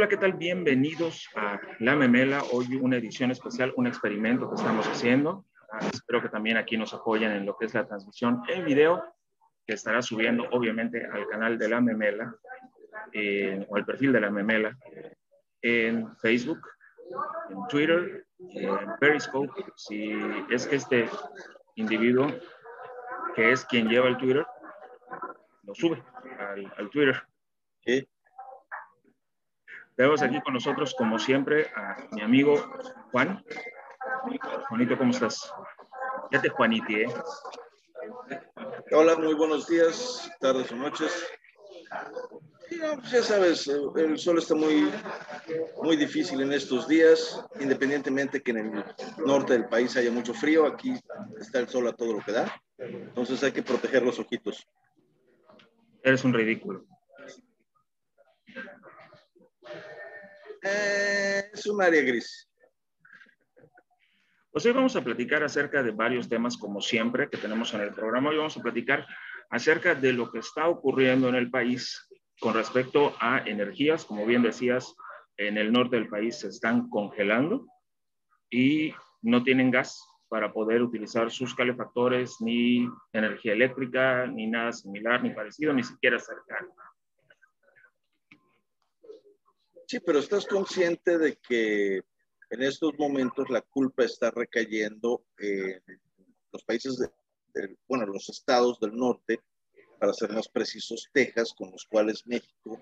Hola, ¿qué tal? Bienvenidos a La Memela. Hoy una edición especial, un experimento que estamos haciendo. Ah, espero que también aquí nos apoyen en lo que es la transmisión en video, que estará subiendo obviamente al canal de La Memela eh, o al perfil de La Memela en Facebook, en Twitter, en Periscope. Si es que este individuo, que es quien lleva el Twitter, lo sube al, al Twitter. ¿Sí? Tenemos aquí con nosotros, como siempre, a mi amigo Juan. Juanito, ¿cómo estás? Ya te Juaniti, ¿eh? Hola, muy buenos días, tardes o noches. Pues ya sabes, el sol está muy, muy difícil en estos días, independientemente que en el norte del país haya mucho frío, aquí está el sol a todo lo que da, entonces hay que proteger los ojitos. Eres un ridículo. Eh, es un área gris. Pues hoy vamos a platicar acerca de varios temas, como siempre, que tenemos en el programa. Hoy vamos a platicar acerca de lo que está ocurriendo en el país con respecto a energías. Como bien decías, en el norte del país se están congelando y no tienen gas para poder utilizar sus calefactores, ni energía eléctrica, ni nada similar, ni parecido, ni siquiera cercano. Sí, pero estás consciente de que en estos momentos la culpa está recayendo en los países, de, bueno, los estados del norte, para ser más precisos, Texas, con los cuales México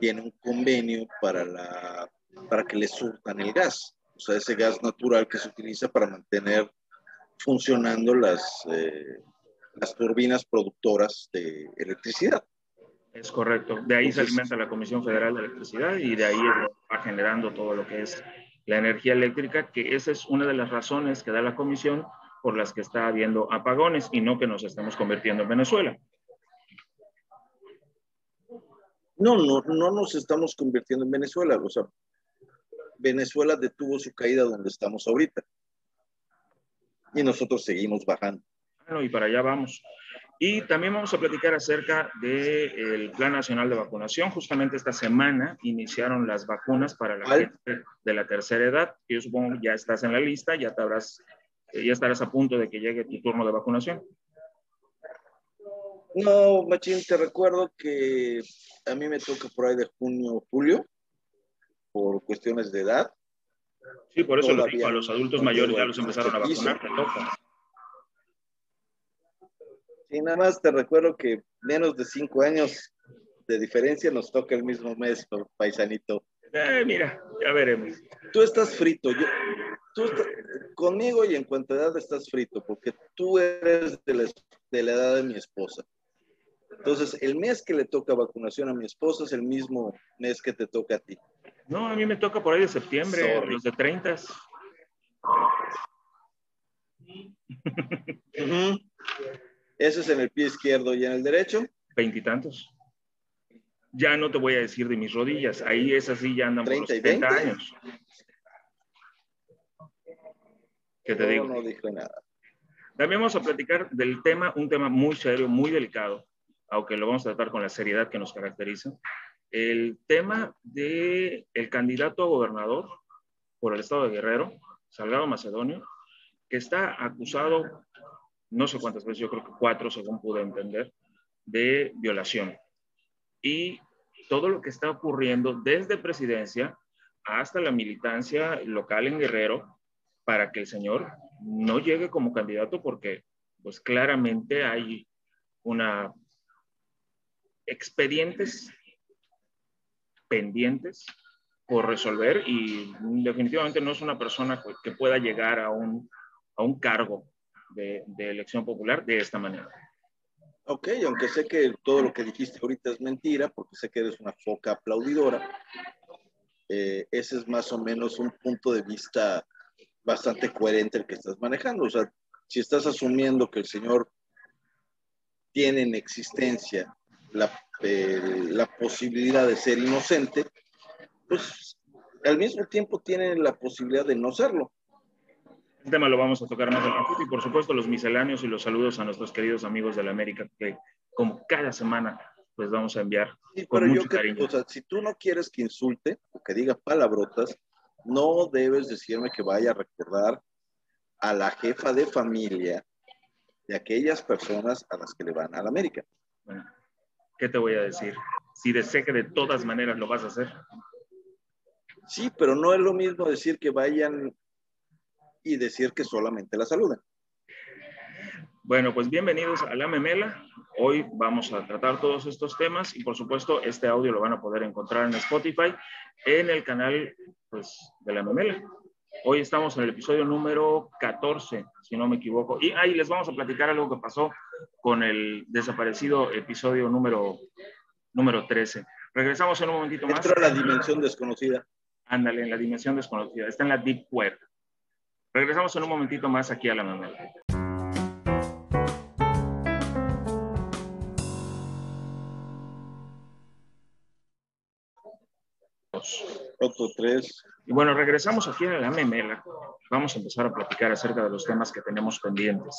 tiene un convenio para, la, para que le surtan el gas, o sea, ese gas natural que se utiliza para mantener funcionando las, eh, las turbinas productoras de electricidad. Es correcto. De ahí se alimenta la Comisión Federal de Electricidad y de ahí va generando todo lo que es la energía eléctrica, que esa es una de las razones que da la Comisión por las que está habiendo apagones y no que nos estemos convirtiendo en Venezuela. No, no, no nos estamos convirtiendo en Venezuela. O sea, Venezuela detuvo su caída donde estamos ahorita. Y nosotros seguimos bajando. Bueno, y para allá vamos. Y también vamos a platicar acerca del Plan Nacional de Vacunación. Justamente esta semana iniciaron las vacunas para la gente de la tercera edad. Yo supongo que ya estás en la lista, ya, te habrás, ya estarás a punto de que llegue tu turno de vacunación. No, Machín, te recuerdo que a mí me toca por ahí de junio, julio, por cuestiones de edad. Sí, por eso lo digo, a los adultos mayores ya los empezaron a vacunar, te toca. Y nada más te recuerdo que menos de cinco años de diferencia nos toca el mismo mes, paisanito. Eh, mira, ya veremos. Tú estás frito. Yo, tú estás, conmigo y en cuanto a edad estás frito, porque tú eres de la, de la edad de mi esposa. Entonces, el mes que le toca vacunación a mi esposa es el mismo mes que te toca a ti. No, a mí me toca por ahí de septiembre, Sorry. los de 30. uh -huh. Ese es en el pie izquierdo y en el derecho. Veintitantos. Ya no te voy a decir de mis rodillas. Ahí es así, ya andan 30 por los 70 años. ¿Qué te no, digo? No dije nada. También vamos a platicar del tema, un tema muy serio, muy delicado, aunque lo vamos a tratar con la seriedad que nos caracteriza. El tema del el candidato a gobernador por el estado de Guerrero, Salgado Macedonio, que está acusado no sé cuántas veces, yo creo que cuatro, según pude entender, de violación. Y todo lo que está ocurriendo desde presidencia hasta la militancia local en Guerrero para que el señor no llegue como candidato porque pues claramente hay una expedientes pendientes por resolver y definitivamente no es una persona que pueda llegar a un, a un cargo de, de, elección popular de esta manera. Ok, aunque sé que todo lo que dijiste ahorita es mentira, porque sé que eres una foca aplaudidora, eh, ese es más o menos un punto de vista bastante coherente el que estás manejando. O sea, si estás asumiendo que el señor tiene en existencia la, eh, la posibilidad de ser inocente, pues al mismo tiempo tiene la posibilidad de no serlo. El tema lo vamos a tocar más adelante y por supuesto los misceláneos y los saludos a nuestros queridos amigos de la América que como cada semana pues vamos a enviar sí, con mucho cariño. O sea, si tú no quieres que insulte o que diga palabrotas, no debes decirme que vaya a recordar a la jefa de familia de aquellas personas a las que le van a la América. Bueno, ¿qué te voy a decir? Si desea que de todas maneras lo vas a hacer. Sí, pero no es lo mismo decir que vayan y decir que solamente la saluden. Bueno, pues bienvenidos a La Memela. Hoy vamos a tratar todos estos temas y por supuesto este audio lo van a poder encontrar en Spotify en el canal pues, de La Memela. Hoy estamos en el episodio número 14, si no me equivoco. Y ahí les vamos a platicar algo que pasó con el desaparecido episodio número, número 13. Regresamos en un momentito más. Entró la dimensión desconocida. Ándale, en la dimensión desconocida. Está en la Deep Web. Regresamos en un momentito más aquí a la memela. Otro tres. Y bueno, regresamos aquí a la memela. Vamos a empezar a platicar acerca de los temas que tenemos pendientes.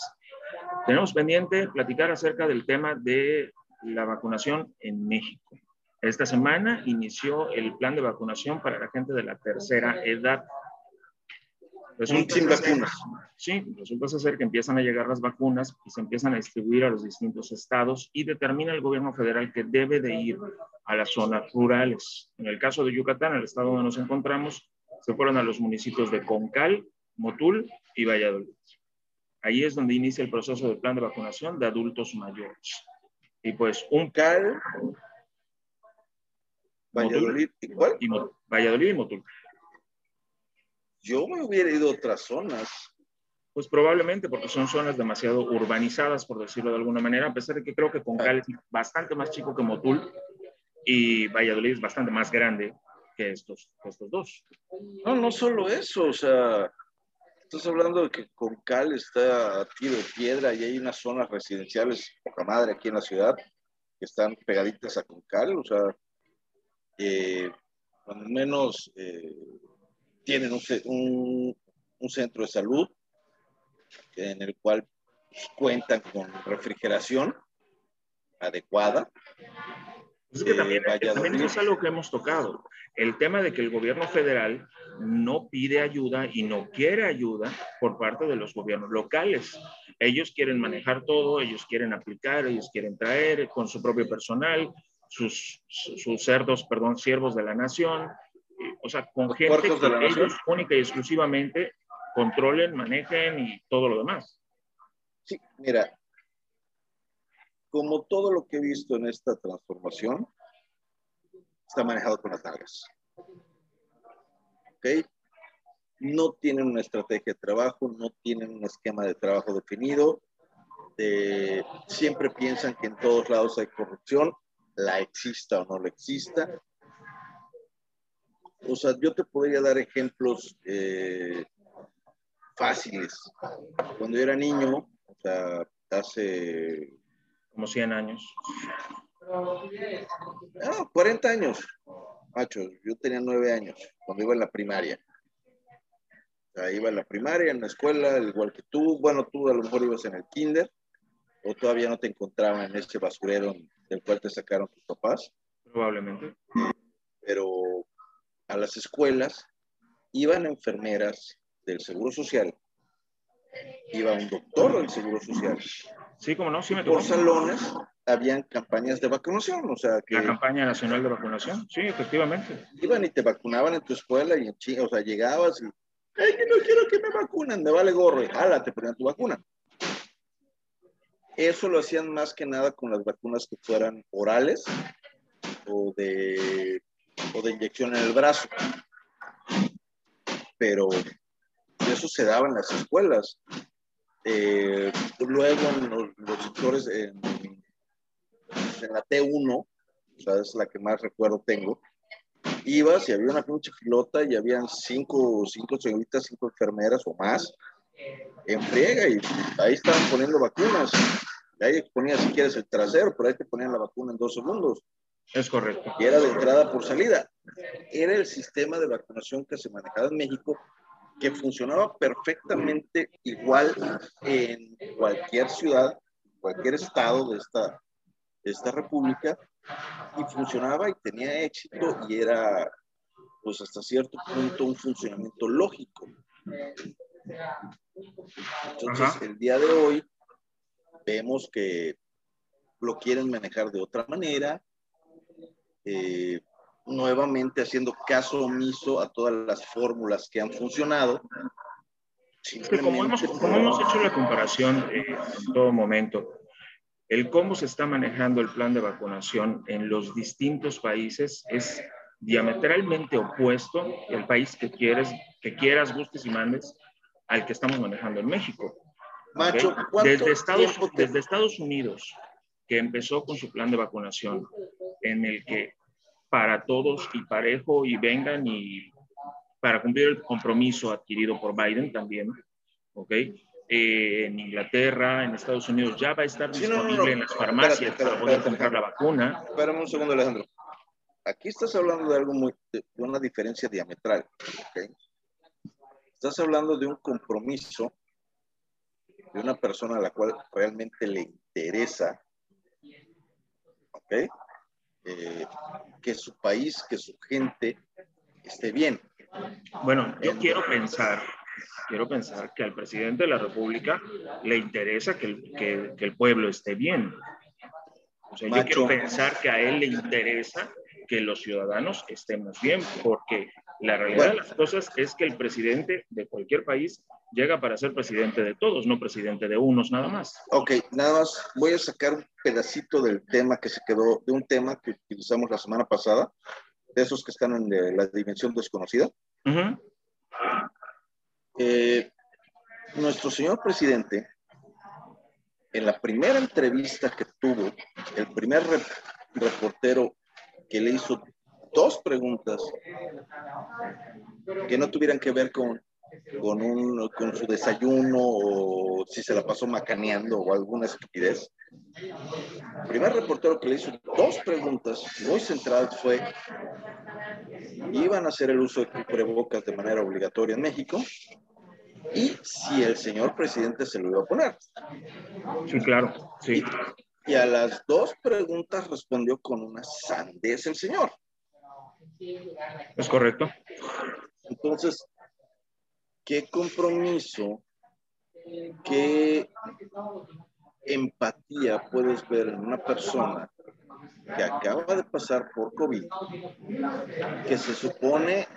Tenemos pendiente platicar acerca del tema de la vacunación en México. Esta semana inició el plan de vacunación para la gente de la tercera edad. Resulta sin vacunas. Sí, resulta ser que empiezan a llegar las vacunas y se empiezan a distribuir a los distintos estados y determina el gobierno federal que debe de ir a las zonas rurales. En el caso de Yucatán, el estado donde nos encontramos, se fueron a los municipios de Concal, Motul y Valladolid. Ahí es donde inicia el proceso del plan de vacunación de adultos mayores. Y pues un Cal, Valladolid, ¿y cuál? Valladolid y Motul. Yo me hubiera ido a otras zonas. Pues probablemente porque son zonas demasiado urbanizadas, por decirlo de alguna manera, a pesar de que creo que Concal es bastante más chico que Motul y Valladolid es bastante más grande que estos, estos dos. No, no solo eso, o sea, estás hablando de que Concal está a tiro de piedra y hay unas zonas residenciales, poca madre, aquí en la ciudad, que están pegaditas a Concal, o sea, eh, al menos eh, tienen un, un, centro de salud en el cual cuentan con refrigeración adecuada. Es que también, eh, también eso es algo que hemos tocado. El tema de que el gobierno federal no pide ayuda y no quiere ayuda por parte de los gobiernos locales. Ellos quieren manejar todo, ellos quieren aplicar, ellos quieren traer con su propio personal, sus, sus cerdos, perdón, siervos de la nación, o sea, con gente que ellos única y exclusivamente controlen, manejen y todo lo demás. Sí, mira, como todo lo que he visto en esta transformación, está manejado con las nalgas. ¿Ok? No tienen una estrategia de trabajo, no tienen un esquema de trabajo definido. siempre piensan que en todos lados hay corrupción, la exista o no la exista o sea, yo te podría dar ejemplos eh, fáciles. Cuando yo era niño, o sea, hace... Como 100 años. No, 40 años, macho. Yo tenía 9 años cuando iba en la primaria. O sea, iba en la primaria, en la escuela, igual que tú. Bueno, tú a lo mejor ibas en el kinder o todavía no te encontraban en ese basurero del cual te sacaron tus papás. Probablemente. Pero a las escuelas, iban enfermeras del Seguro Social, iba un doctor del Seguro Social. Sí, como no, sí me Por salones habían campañas de vacunación, o sea que... La campaña nacional de vacunación, sí, efectivamente. Iban y te vacunaban en tu escuela y en o sea, llegabas y, ay, que no quiero que me vacunen, me vale gorro, y jala, te ponían tu vacuna. Eso lo hacían más que nada con las vacunas que fueran orales o de o de inyección en el brazo. Pero eso se daba en las escuelas. Eh, luego en los, sectores, en, la T1, o sea, es la que más recuerdo tengo, ibas y había una pinche filota y habían cinco, cinco señoritas, cinco enfermeras o más en friega y ahí estaban poniendo vacunas. ahí ponías si quieres el trasero, pero ahí te ponían la vacuna en dos segundos. Es correcto. Y era de entrada por salida. Era el sistema de vacunación que se manejaba en México que funcionaba perfectamente igual en cualquier ciudad, cualquier estado de esta, de esta república, y funcionaba y tenía éxito y era, pues hasta cierto punto, un funcionamiento lógico. Entonces, el día de hoy vemos que lo quieren manejar de otra manera, eh, nuevamente haciendo caso omiso a todas las fórmulas que han funcionado. como, hemos, hecho la comparación eh, en todo momento, el cómo se está manejando el plan de vacunación en los distintos países es diametralmente opuesto el país que quieres, que quieras, busques y mandes al que estamos manejando en México. Macho, desde, Estados, desde Estados Unidos, que empezó con su plan de vacunación, en el que para todos y parejo y vengan y para cumplir el compromiso adquirido por Biden también, ¿ok? Eh, en Inglaterra, en Estados Unidos, ya va a estar disponible en las farmacias para poder comprar la vacuna. Espérame un segundo, Alejandro. Aquí estás hablando de algo muy, de una diferencia diametral, ¿ok? Estás hablando de un compromiso de una persona a la cual realmente le interesa, ¿ok? Eh, que su país, que su gente esté bien. Bueno, yo quiero pensar, quiero pensar que al presidente de la República le interesa que el, que, el pueblo esté bien. O sea, yo quiero pensar que a él le interesa que los ciudadanos estemos bien, porque la realidad de las cosas es que el presidente de cualquier país llega para ser presidente de todos, no presidente de unos nada más. Ok, nada más voy a sacar un pedacito del tema que se quedó, de un tema que utilizamos la semana pasada, de esos que están en la dimensión desconocida. Eh, nuestro señor presidente, en la primera entrevista que tuvo, el primer reportero que le hizo dos preguntas que no tuvieran que ver con, con, un, con su desayuno o si se la pasó macaneando o alguna estupidez. El primer reportero que le hizo dos preguntas muy centradas fue, ¿iban a hacer el uso de cubrebocas de manera obligatoria en México? Y si el señor presidente se lo iba a poner. Sí, claro, sí. Y, y a las dos preguntas respondió con una sandez el señor. Es correcto. Entonces, ¿qué compromiso, qué empatía puedes ver en una persona que acaba de pasar por COVID, que se supone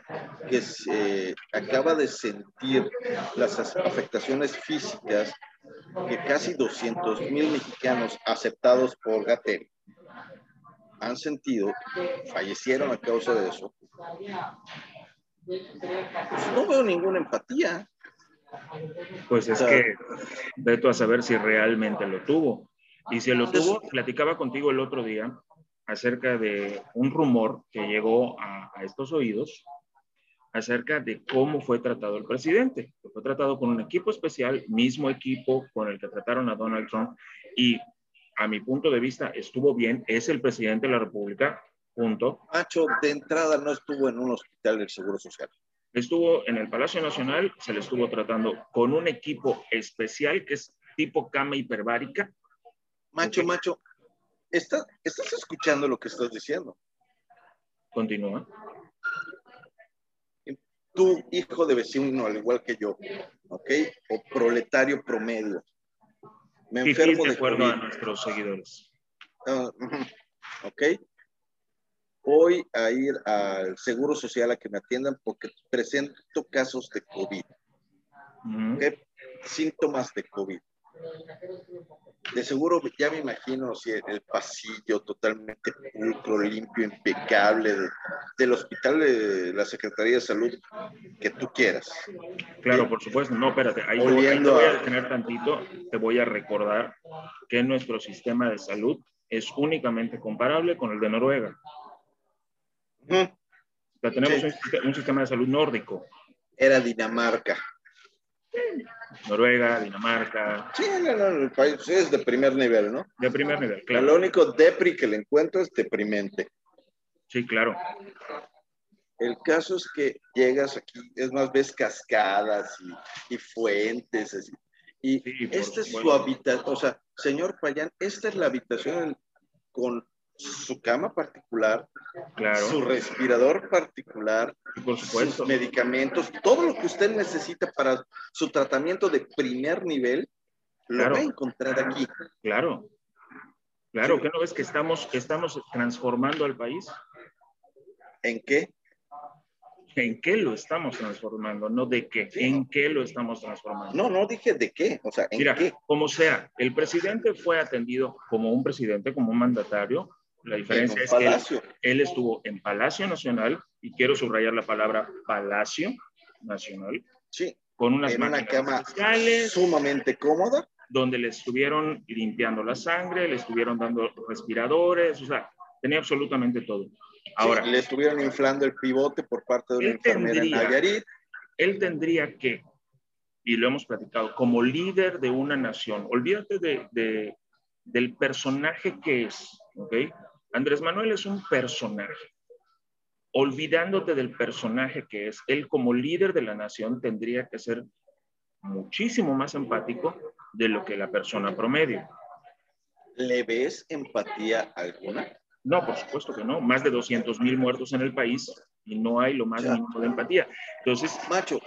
que se acaba de sentir las afectaciones físicas que casi 200 mil mexicanos aceptados por Gatel han sentido, fallecieron a causa de eso, pues no veo ninguna empatía. Pues es que veto a saber si realmente lo tuvo. Y si lo tuvo, platicaba contigo el otro día acerca de un rumor que llegó a, a estos oídos acerca de cómo fue tratado el presidente. Fue tratado con un equipo especial, mismo equipo con el que trataron a Donald Trump, y a mi punto de vista, estuvo bien, es el presidente de la República, punto. Macho, de entrada no estuvo en un hospital del Seguro Social. Estuvo en el Palacio Nacional, se le estuvo tratando con un equipo especial que es tipo cama hiperbárica. Macho, macho, ¿estás, ¿estás escuchando lo que estás diciendo? Continúa. Tu hijo de vecino, al igual que yo, ¿ok? O proletario promedio, me enfermo de, acuerdo a nuestros seguidores. Ah, ok. Voy a ir al Seguro Social a que me atiendan porque presento casos de COVID. Síntomas de COVID de seguro ya me imagino si el pasillo totalmente pulcro, limpio, impecable del hospital de la Secretaría de Salud que tú quieras. Claro, por supuesto. No, espérate, ahí, te voy, a detener tantito. Te voy a recordar que nuestro sistema de salud es únicamente comparable con el de Noruega. tenemos un sistema de salud nórdico. Era Dinamarca. Noruega, Dinamarca. Sí, el país es de primer nivel, ¿no? De primer nivel, claro. Lo único depri que le encuentro es deprimente. Sí, claro. El caso es que llegas aquí, es más, ves cascadas y, fuentes. y esta es su habitación, o sea, señor Payán, esta es la habitación con su cama particular, Claro. su respirador particular, Y por supuesto. sus medicamentos, todo lo que usted necesita para su tratamiento de primer nivel, lo Claro. va a encontrar aquí. Claro. Claro, ¿qué no ves que estamos, estamos transformando al país? ¿En qué? ¿En qué lo estamos transformando? No de qué. ¿En qué lo estamos transformando? No, no dije de qué, o sea, ¿en Mira, qué? como sea, el presidente fue atendido como un presidente, como un mandatario. La En diferencia es que él, él estuvo en Palacio Nacional, y quiero subrayar la palabra Palacio Nacional, Sí, con unas en una cama especiales, sumamente cómoda. donde le estuvieron limpiando la sangre, le estuvieron dando respiradores, o sea, tenía absolutamente todo. Ahora, Sí, le estuvieron inflando el pivote por parte de una enfermera en tendría- Nayarit. él tendría que, y lo hemos platicado, como líder de una nación, olvídate de, de- del personaje que es, ¿ok? Andrés Manuel es un personaje. Olvidándote del personaje que es, él como líder de la nación tendría que ser muchísimo más empático de lo que la persona promedio. ¿Le ves empatía alguna? No, por supuesto que no. Más de 200 mil muertos en el país y no hay lo más Ya. mínimo de empatía. Entonces, Macho,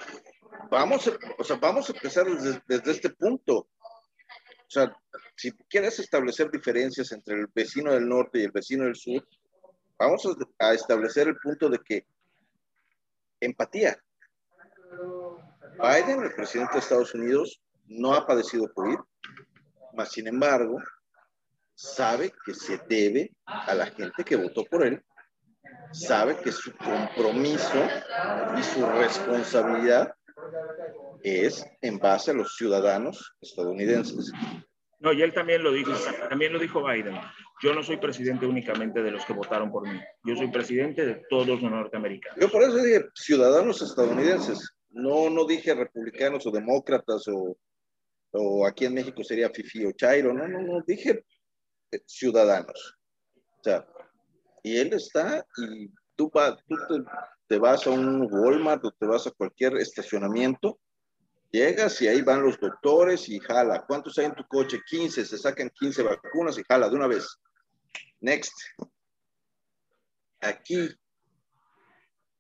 vamos a, o sea, vamos a empezar desde, desde este punto. O sea, si quieres establecer diferencias entre el vecino del norte y el vecino del sur, vamos a, a establecer el punto de que empatía. Biden, el presidente de Estados Unidos, no ha padecido COVID, mas sin embargo, sabe que se debe a la gente que votó por él, sabe que su compromiso y su responsabilidad es en base a los ciudadanos estadounidenses. No, y él también lo dijo, también lo dijo Biden. Yo no soy presidente únicamente de los que votaron por mí. Yo soy presidente de todos los norteamericanos. Yo por eso dije ciudadanos estadounidenses, no, no dije republicanos o demócratas o, o aquí en México sería Fifi o Chairo, no, no, no, dije eh, ciudadanos. O sea, y él está y tú, va- tú te, te vas a un Walmart o te vas a cualquier estacionamiento, llegas y ahí van los doctores y jala. ¿Cuántos hay en tu coche? 15, se sacan 15 vacunas y jala de una vez. Next. Aquí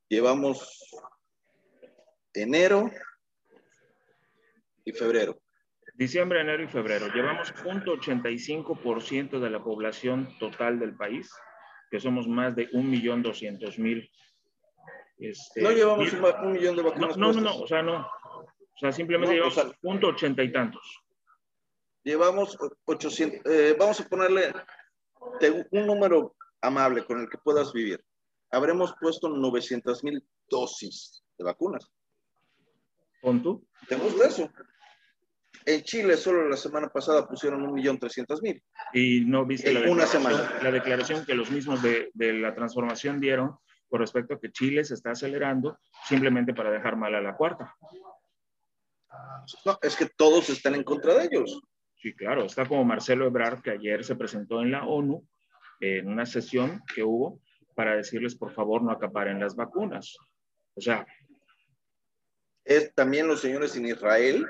llevamos enero y febrero. Diciembre, enero y febrero. Llevamos 0.85% de la población total del país, que somos más de 1.200.000. Este, No llevamos mil- un, millón de vacunas. no, no, no, o sea, no. O sea, simplemente No, o llevamos sea- punto ochenta y tantos. Llevamos 800, eh, vamos a ponerle un número amable con el que puedas vivir. Habremos puesto 900 mil dosis de vacunas. ¿Con tú? ¿Te gusta eso? En Chile solo la semana pasada pusieron un millón trescientos mil. Y no viste la una declaración, semana. la declaración que los mismos de, de la transformación dieron con respecto a que Chile se está acelerando simplemente para dejar mal a la cuarta. No, es que todos están en contra de ellos. Sí, claro, está como Marcelo Ebrard, que ayer se presentó en la ONU en una sesión que hubo para decirles, por favor, no acaparen las vacunas. O sea, Es también los señores en Israel,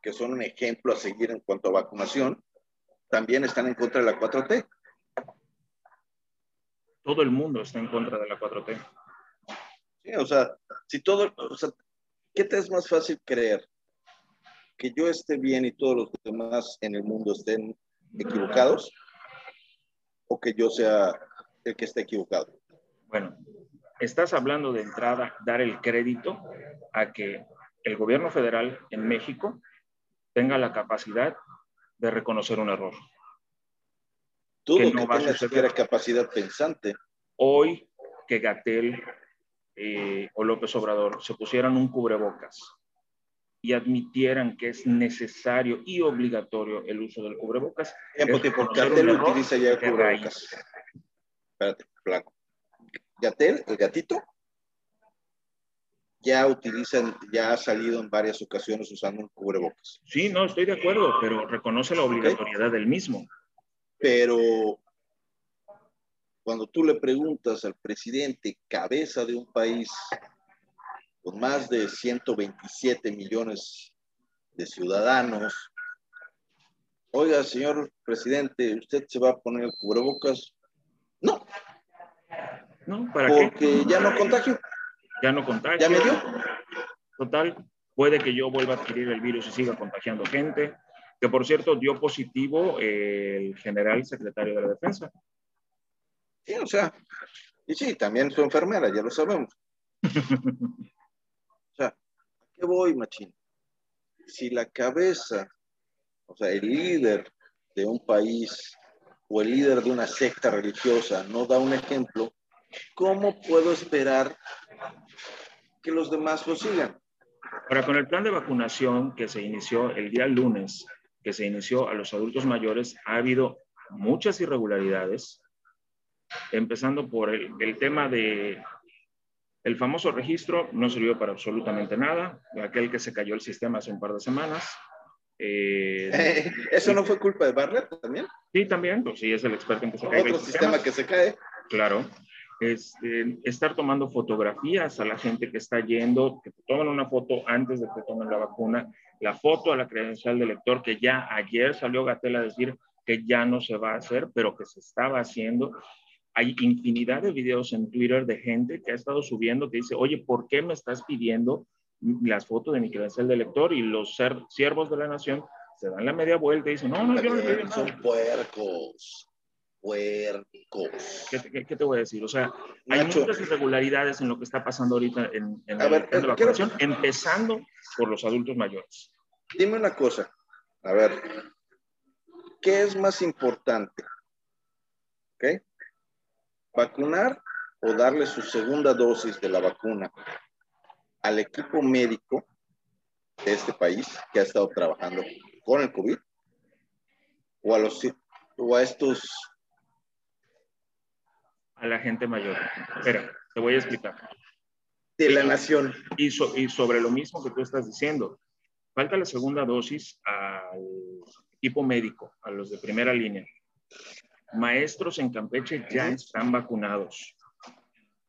que son un ejemplo a seguir en cuanto a vacunación, también están en contra de la 4T. todo el mundo está en contra de la 4T. Sí, o sea, si todo, o sea, ¿qué te es más fácil creer? ¿Que yo esté bien y todos los demás en el mundo estén equivocados? ¿O que yo sea el que esté equivocado? Bueno, estás hablando de entrada, dar el crédito a que el gobierno federal en México tenga la capacidad de reconocer un error. Dudo Que que, no tenga siquiera capacidad pensante. Hoy que Gatel eh, o López Obrador se pusieran un cubrebocas y admitieran que es necesario y obligatorio el uso del cubrebocas, Tiempo, Es tiempo. reconocer Gatel utiliza ya el cubrebocas. Espérate, blanco. Gatel, el gatito, ya utilizan, ya ha salido en varias ocasiones usando un cubrebocas. sí, no, estoy de acuerdo, pero reconoce la obligatoriedad del mismo. Pero cuando tú le preguntas al presidente, cabeza de un país con más de 127 millones de ciudadanos, oiga, señor presidente, ¿usted se va a poner cubrebocas? No, ¿para Porque ya no contagio. Ya no contagio. Ya me dio. Total, puede que yo vuelva a adquirir el virus y siga contagiando gente. Que por cierto, dio positivo el general secretario de la defensa. Sí, o sea, y sí, también su enfermera, ya lo sabemos. o sea, ¿a qué voy, machín? Si la cabeza, o sea, el líder de un país o el líder de una secta religiosa no da un ejemplo, ¿cómo puedo esperar que los demás lo sigan? Ahora, con el plan de vacunación que se inició el día lunes, que se inició a los adultos mayores, ha habido muchas irregularidades, empezando por el, el tema de el famoso registro no sirvió para absolutamente nada, aquel que se cayó el sistema hace un par de semanas. Eh, ¿Eso no fue culpa de Bartlett también? Sí, también, pues sí, es el experto en que se cae. Otro sistema que se cae. Claro. Este, estar tomando fotografías a la gente que está yendo, que te toman una foto antes de que tomen la vacuna, la foto a la credencial del lector, que ya ayer salió Gatel a decir que ya no se va a hacer, pero que se estaba haciendo. Hay infinidad de videos en Twitter de gente que ha estado subiendo que dice, oye, ¿por qué me estás pidiendo las fotos de mi credencial de lector? Y los siervos de la nación se dan la media vuelta y dicen, no, no, yo no Son puercos puercos. ¿Qué, qué, qué te voy a decir? O sea, hay muchas irregularidades en lo que está pasando ahorita en, en a ver, de vacunación, empezando por los adultos mayores. Dime una cosa, a ver, ¿qué es más importante? ¿Ok? ¿Vacunar o darle su segunda dosis de la vacuna al equipo médico de este país que ha estado trabajando con el COVID? ¿O a, los, o a estos a la gente mayor. Espera, te voy a explicar. De la nación. Y, so, y, sobre lo mismo que tú estás diciendo, falta la segunda dosis al equipo médico, a los de primera línea. Maestros en Campeche ya están vacunados.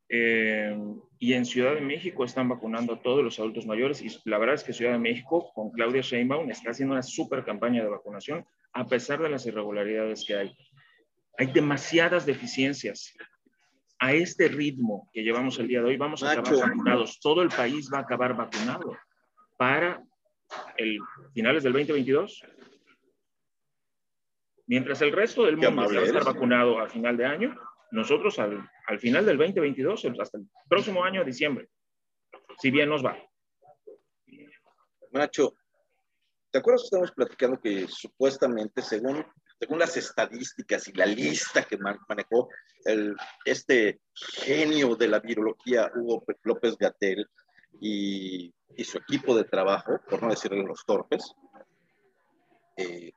Eh, y en Ciudad de México están vacunando a todos los adultos mayores. Y la verdad es que Ciudad de México, con Claudia Sheinbaum, está haciendo una super campaña de vacunación, a pesar de las irregularidades que hay. Hay demasiadas deficiencias a este ritmo que llevamos el día de hoy, vamos a acabar vacunados. Todo el país va a acabar vacunado para el finales del 2022. Mientras el resto del mundo va a estar vacunado a final de año, nosotros al, al final del 2022, hasta el próximo año, diciembre, si bien nos va. Nacho, ¿te acuerdas que estamos platicando que supuestamente, según según las estadísticas y la lista que manejó el, este genio de la virología, Hugo López Gatel, y, y su equipo de trabajo, por no decirle los torpes, eh,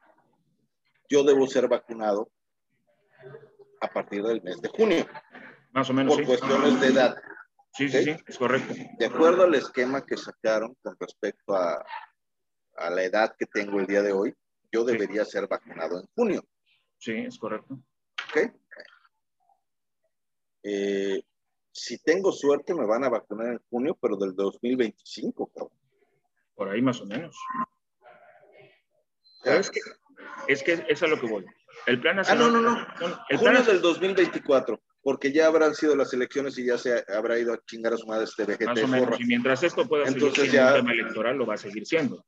yo debo ser vacunado a partir del mes de junio. Más o menos. Por sí. cuestiones de edad. Sí, sí, sí, es correcto. De acuerdo al esquema que sacaron con respecto a, a la edad que tengo el día de hoy, yo debería ser vacunado en junio. Sí, es correcto. ¿Ok? Eh, si tengo suerte, me van a vacunar en junio, pero del 2025, cabrón. Por ahí más o menos. Pero es que, es que es a lo que voy. El plan nacional. Ah, no, no, no. El junio plan... del 2024, porque ya habrán sido las elecciones y ya se habrá ido a chingar a su madre este VGT. Más o menos. Y mientras esto pueda Entonces seguir siendo ya... un tema electoral, lo va a seguir siendo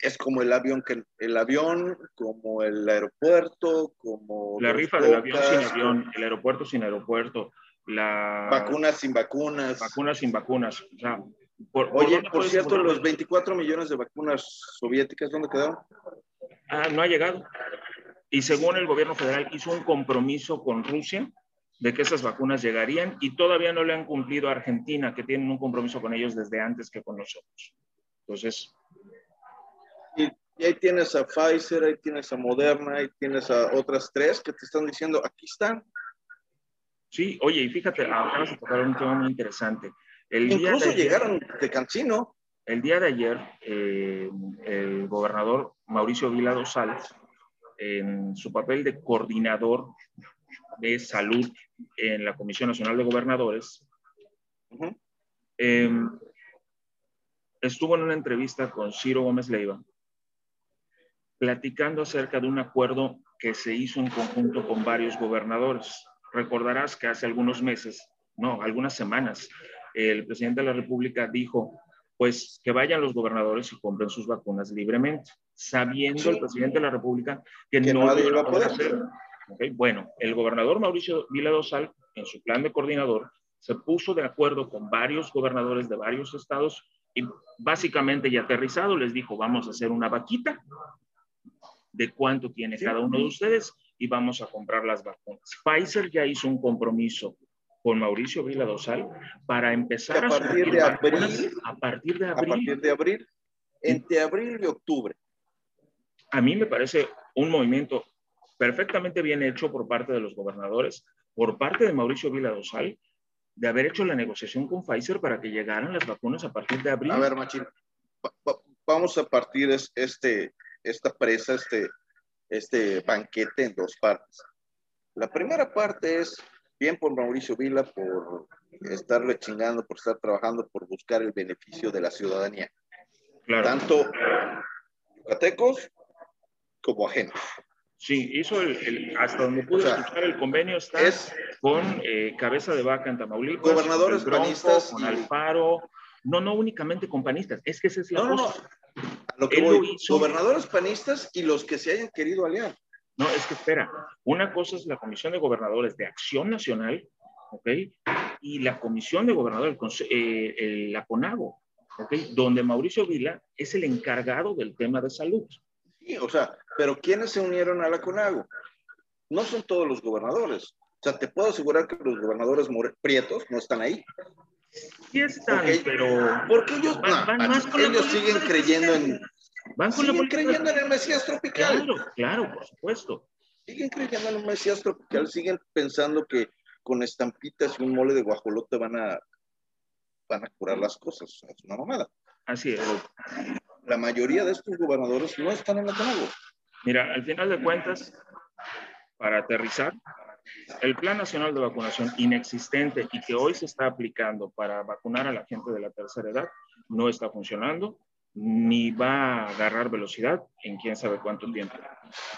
es como el avión, que, el avión, como el aeropuerto, como... La rifa del avión sin avión, el aeropuerto sin aeropuerto, la... Vacunas sin vacunas. Vacunas sin vacunas. O sea, por, Oye, por, por cierto, los 24 millones de vacunas soviéticas, ¿dónde quedaron? Ah, no ha llegado. Y según el gobierno federal hizo un compromiso con Rusia de que esas vacunas llegarían y todavía no le han cumplido a Argentina, que tienen un compromiso con ellos desde antes que con nosotros. Entonces, y, y, ahí tienes a Pfizer, ahí tienes a Moderna, ahí tienes a otras tres que te están diciendo, aquí están. Sí, oye, y fíjate, acabas de tocar un tema muy interesante. El Incluso de ayer, llegaron de Cancino. El día de ayer, eh, el gobernador Mauricio Vila Dosal, en su papel de coordinador de salud en la Comisión Nacional de Gobernadores, eh, estuvo en una entrevista con Ciro Gómez Leiva, platicando acerca de un acuerdo que se hizo en conjunto con varios gobernadores. recordarás que hace algunos meses, no, algunas semanas, el presidente de la República dijo, pues que vayan los gobernadores y compren sus vacunas libremente, sabiendo el presidente de la República que, no lo iba a poder hacer. Bueno, el gobernador Mauricio Vila Dosal, en su plan de coordinador, se puso de acuerdo con varios gobernadores de varios estados y básicamente y aterrizado les dijo, vamos a hacer una vaquita de cuánto tiene cada uno de ustedes y vamos a comprar las vacunas. Pfizer ya hizo un compromiso con Mauricio Vila Dosal para empezar a, partir de abril, a partir de abril. A partir de abril, entre abril y octubre. A mí me parece un movimiento perfectamente bien hecho por parte de los gobernadores, por parte de Mauricio Vila Dosal, de haber hecho la negociación con Pfizer para que llegaran las vacunas a partir de abril. A ver, Machín, vamos a partir este, esta presa, este, este banquete en dos partes. La primera parte es bien por Mauricio Vila, por estarle chingando, por estar trabajando, por buscar el beneficio de la ciudadanía. Tanto yucatecos como ajenos. Sí, hizo el, hasta donde pude escuchar el convenio está es, con eh, Cabeza de Vaca en Tamaulipas, gobernadores con panistas con Alfaro, no, no únicamente con panistas, es que ese es la no, cosa. No, lo que voy, gobernadores panistas y los que se hayan querido aliar. No, es que espera, una cosa es la Comisión de Gobernadores de Acción Nacional, ¿ok? Y la Comisión de Gobernadores, eh, la CONAGO, ¿ok? Donde Mauricio Vila es el encargado del tema de salud. Sí, o sea, pero ¿quiénes se unieron a la CONAGO? No son todos los gobernadores. O sea, te puedo asegurar que los gobernadores prietos no están ahí. Sí están, pero... Porque ellos, van, más ellos siguen creyendo en... Van con siguen creyendo en el Mesías tropical. Claro, claro, por supuesto. Siguen creyendo en el Mesías tropical, siguen pensando que con estampitas y un mole de guajolote van a, van a curar las cosas. O sea, es una mamada. Así es. la mayoría de estos gobernadores no están en la CONAGO. Mira, al final de cuentas, para aterrizar, el Plan Nacional de Vacunación inexistente y que hoy se está aplicando para vacunar a la gente de la tercera edad no está funcionando ni va a agarrar velocidad en quién sabe cuánto tiempo.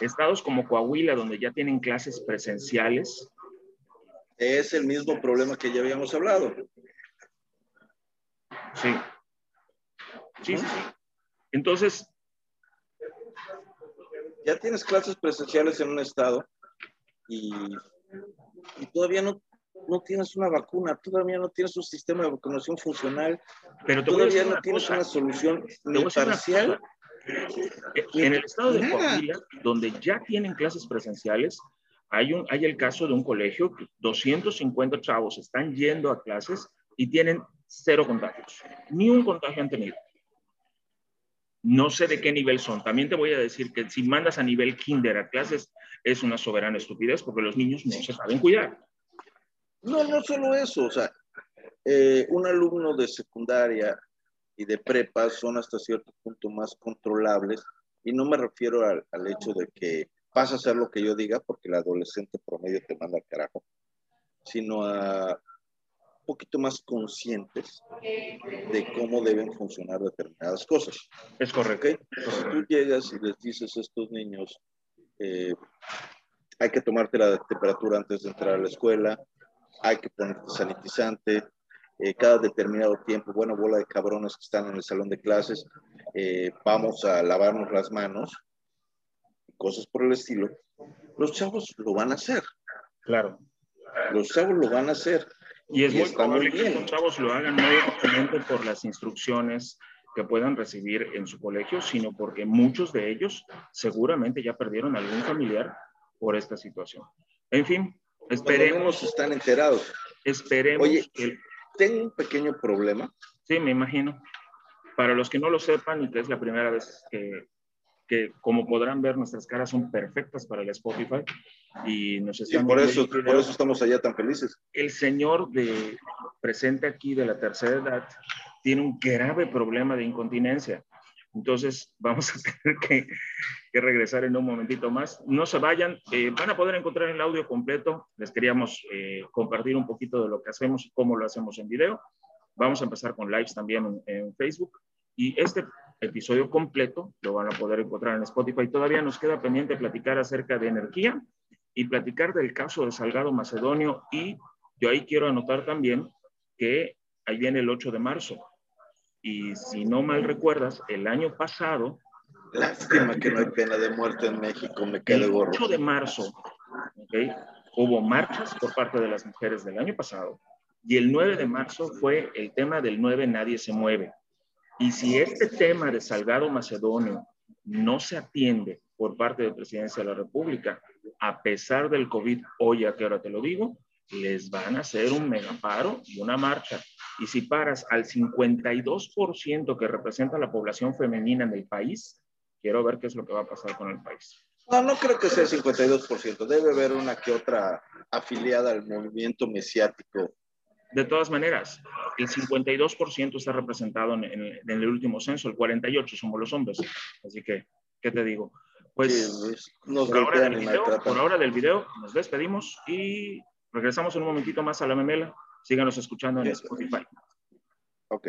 Estados como Coahuila, donde ya tienen clases presenciales. Es el mismo problema que ya habíamos hablado. Sí. Sí, sí, sí. Entonces. Ya tienes clases presenciales en un estado y, todavía no, no tienes una vacuna, todavía no tienes un sistema de vacunación funcional, pero todavía no tienes una solución ni parcial. En el estado de Coahuila, donde ya tienen clases presenciales, hay, un, hay el caso de un colegio que 250 chavos están yendo a clases y tienen cero contagios. Ni un contagio han tenido. No sé de qué nivel son. También te voy a decir que si mandas a nivel kinder a clases, es una soberana estupidez porque los niños no se saben cuidar. No, no solo eso. O sea, eh, un alumno de secundaria y de prepa son hasta cierto punto más controlables. Y no me refiero al, al hecho de que vas a hacer lo que yo diga porque el adolescente promedio te manda al carajo, sino a poquito más conscientes de cómo deben funcionar determinadas cosas. Es correcto. Si tú llegas y les dices a estos niños, eh, hay que tomarte la temperatura antes de entrar a la escuela, hay que ponerte sanitizante, eh, cada determinado tiempo, bueno, bola de cabrones que están en el salón de clases, eh, vamos a lavarnos las manos, cosas por el estilo, los chavos lo van a hacer. Claro. Los chavos lo van a hacer. Y es muy probable que los chavos lo hagan no solamente por las instrucciones que puedan recibir en su colegio, sino porque muchos de ellos seguramente ya perdieron algún familiar por esta situación. En fin, esperemos. están enterados. Esperemos. Oye, tengo un pequeño problema. Sí, me imagino. Para los que no lo sepan y que es la primera vez que, que como podrán ver, nuestras caras son perfectas para el Spotify y nos están... por eso, por eso estamos allá tan felices. El señor de, presente aquí de la tercera edad tiene un grave problema de incontinencia. Entonces vamos a tener que, que regresar en un momentito más. No se vayan, eh, van a poder encontrar el audio completo. Les queríamos eh, compartir un poquito de lo que hacemos y cómo lo hacemos en video. Vamos a empezar con lives también en, en Facebook. Y este episodio completo lo van a poder encontrar en Spotify. Todavía nos queda pendiente platicar acerca de energía y platicar del caso de Salgado Macedonio y yo ahí quiero anotar también que ahí viene el 8 de marzo. Y si no mal recuerdas, el año pasado... Lástima que no hay pena de muerte en México, me quedé gorro. El 8 de marzo, ¿okay? hubo marchas por parte de las mujeres del año pasado y el 9 de marzo fue el tema del 9 Nadie se mueve. Y si este tema de Salgado Macedonio no se atiende por parte de Presidencia de la República, a pesar del COVID, hoy a que ahora te lo digo, les van a hacer un megaparo y una marcha. Y si paras al 52% que representa la población femenina en el país, quiero ver qué es lo que va a pasar con el país. No, no creo que sea el 52%. Debe haber una que otra afiliada al movimiento mesiático. De todas maneras, el 52% está representado en, el último censo, el 48% somos los hombres. Así que, ¿qué te digo? Pues, por, ahora del video, por ahora del video nos despedimos y regresamos en un momentito más a la memela. Síganos escuchando en Spotify. Ok.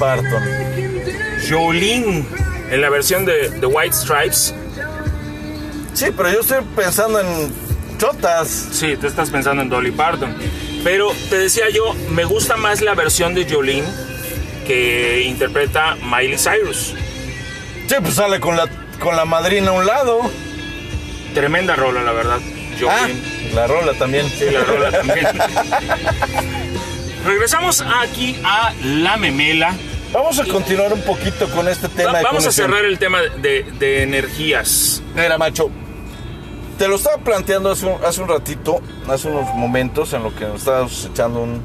Parton. Jolene, en la versión de The White Stripes. Sí, pero yo estoy pensando en chotas. Sí, tú estás pensando en Dolly Parton. Pero te decía yo, me gusta más la versión de Jolene que interpreta Miley Cyrus. Sí, pues sale con la, con la madrina a un lado. Tremenda rola, la verdad. Jolene. Ah, la rola también. Sí, la rola también. Regresamos aquí a La Memela. Vamos a continuar un poquito con este tema. vamos a cerrar el tema de, energías. Mira, macho, te lo estaba planteando hace un, hace un ratito, hace unos momentos, en lo que nos estábamos echando un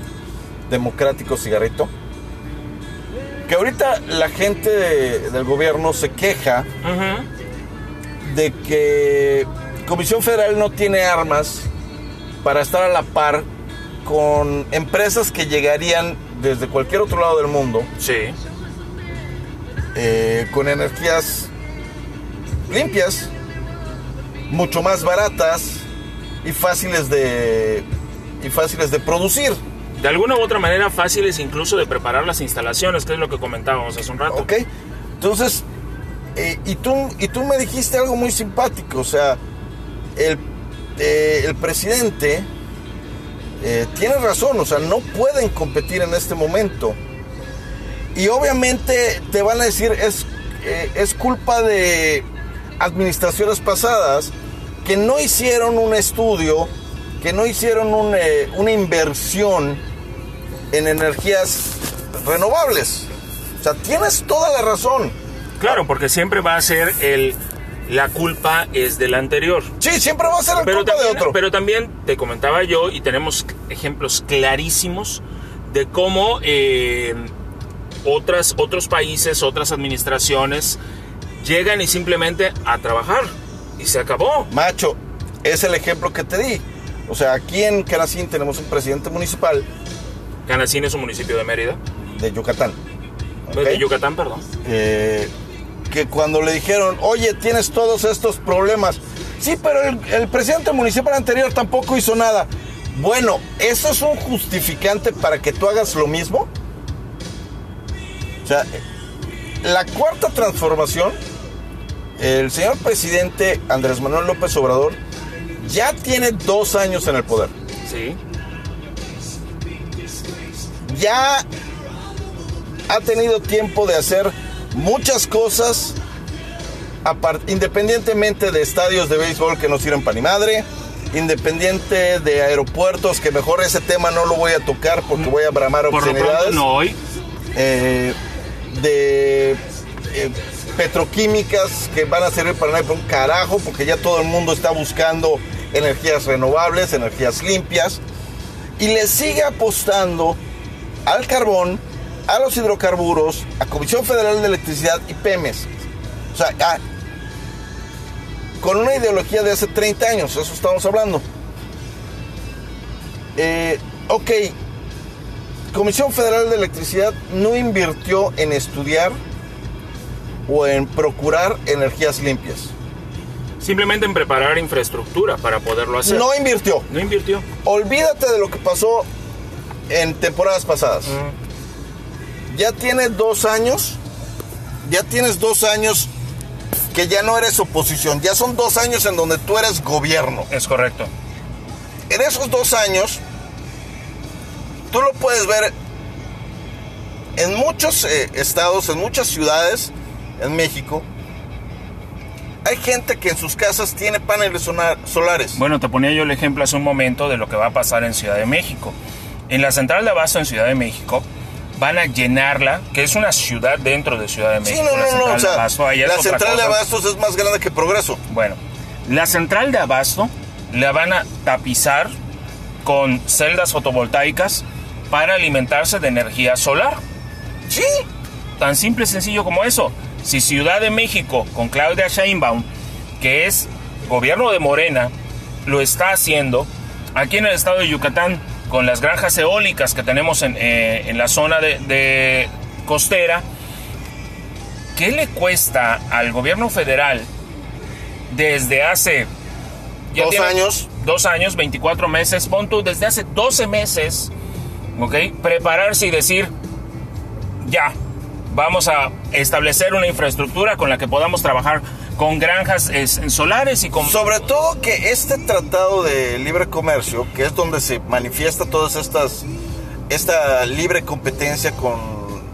democrático cigarrito. Que ahorita la gente del gobierno se queja de que Comisión Federal no tiene armas para estar a la par con empresas que llegarían desde cualquier otro lado del mundo. Sí. Eh, con energías limpias, mucho más baratas y fáciles de y fáciles de producir. De alguna u otra manera fáciles incluso de preparar las instalaciones, que es lo que comentábamos hace un rato. Ok, entonces, eh, y, tú, y tú me dijiste algo muy simpático, o sea, el, eh, el presidente eh, tienes razón, o sea, no pueden competir en este momento. Y obviamente te van a decir, es, eh, es culpa de administraciones pasadas que no hicieron un estudio, que no hicieron eh, una inversión en energías renovables. O sea, tienes toda la razón. Claro, porque siempre va a ser el la culpa es del anterior. Sí, siempre va a ser la culpa de otro. Pero también te comentaba yo y tenemos ejemplos clarísimos de cómo eh, otras, otros países, otras administraciones llegan y simplemente a trabajar y se acabó. Macho, es el ejemplo que te di. O sea, aquí en Canacín tenemos un presidente municipal. Canacín es un municipio de Mérida. De Yucatán. De Yucatán, perdón. Eh, que cuando le dijeron, oye, tienes todos estos problemas. Sí, pero el, presidente municipal anterior tampoco hizo nada. Bueno, ¿eso es un justificante para que tú hagas lo mismo? O sea, la cuarta transformación, el señor presidente Andrés Manuel López Obrador ya tiene dos años en el poder. Sí. Ya ha tenido tiempo de hacer muchas cosas, independientemente de estadios de béisbol que no sirven para ni madre, independiente de aeropuertos, que mejor ese tema no lo voy a tocar porque voy a bramar obscenidades. no hoy. Eh, de eh, petroquímicas que van a servir para nada, por un carajo, porque ya todo el mundo está buscando energías renovables, energías limpias, y le sigue apostando al carbón, a los hidrocarburos, a Comisión Federal de Electricidad y Pemex. O sea, a- con una ideología de hace 30 años, eso estamos hablando. Eh, ok, Comisión Federal de Electricidad no invirtió en estudiar o en procurar energías limpias. Simplemente en preparar infraestructura para poderlo hacer. No invirtió. No invirtió. Olvídate de lo que pasó en temporadas pasadas. Ya tienes dos años, ya tienes dos años que ya no eres oposición, ya son dos años en donde tú eres gobierno. Es correcto. en esos dos años, tú lo puedes ver en muchos eh, estados, en muchas ciudades en México. Hay gente que en sus casas tiene paneles solares. Bueno, te ponía yo el ejemplo hace un momento de lo que va a pasar en Ciudad de México. En la central de abasto en Ciudad de México van a llenarla, que es una ciudad dentro de Ciudad de sí, México. no, la no, no. central O de sea, abasto, ahí es la central de abastos es más grande que Progreso. Bueno, la central de abasto la van a tapizar con celdas fotovoltaicas para alimentarse de energía solar. Sí, Tan simple y sencillo como eso. Si Ciudad de México, con Claudia Sheinbaum, que es gobierno de Morena, lo está haciendo, aquí en el estado de Yucatán, con las granjas eólicas que tenemos en, eh, en la zona de, de costera, ¿qué le cuesta al gobierno federal desde hace... Dos años. Dos años, 24 meses, pon tú, desde hace 12 meses, ¿ok? Prepararse y decir, ya, vamos a establecer una infraestructura con la que podamos trabajar con granjas es, solares y con... sobre todo que este tratado de libre comercio, que es donde se manifiesta todas estas, esta libre competencia con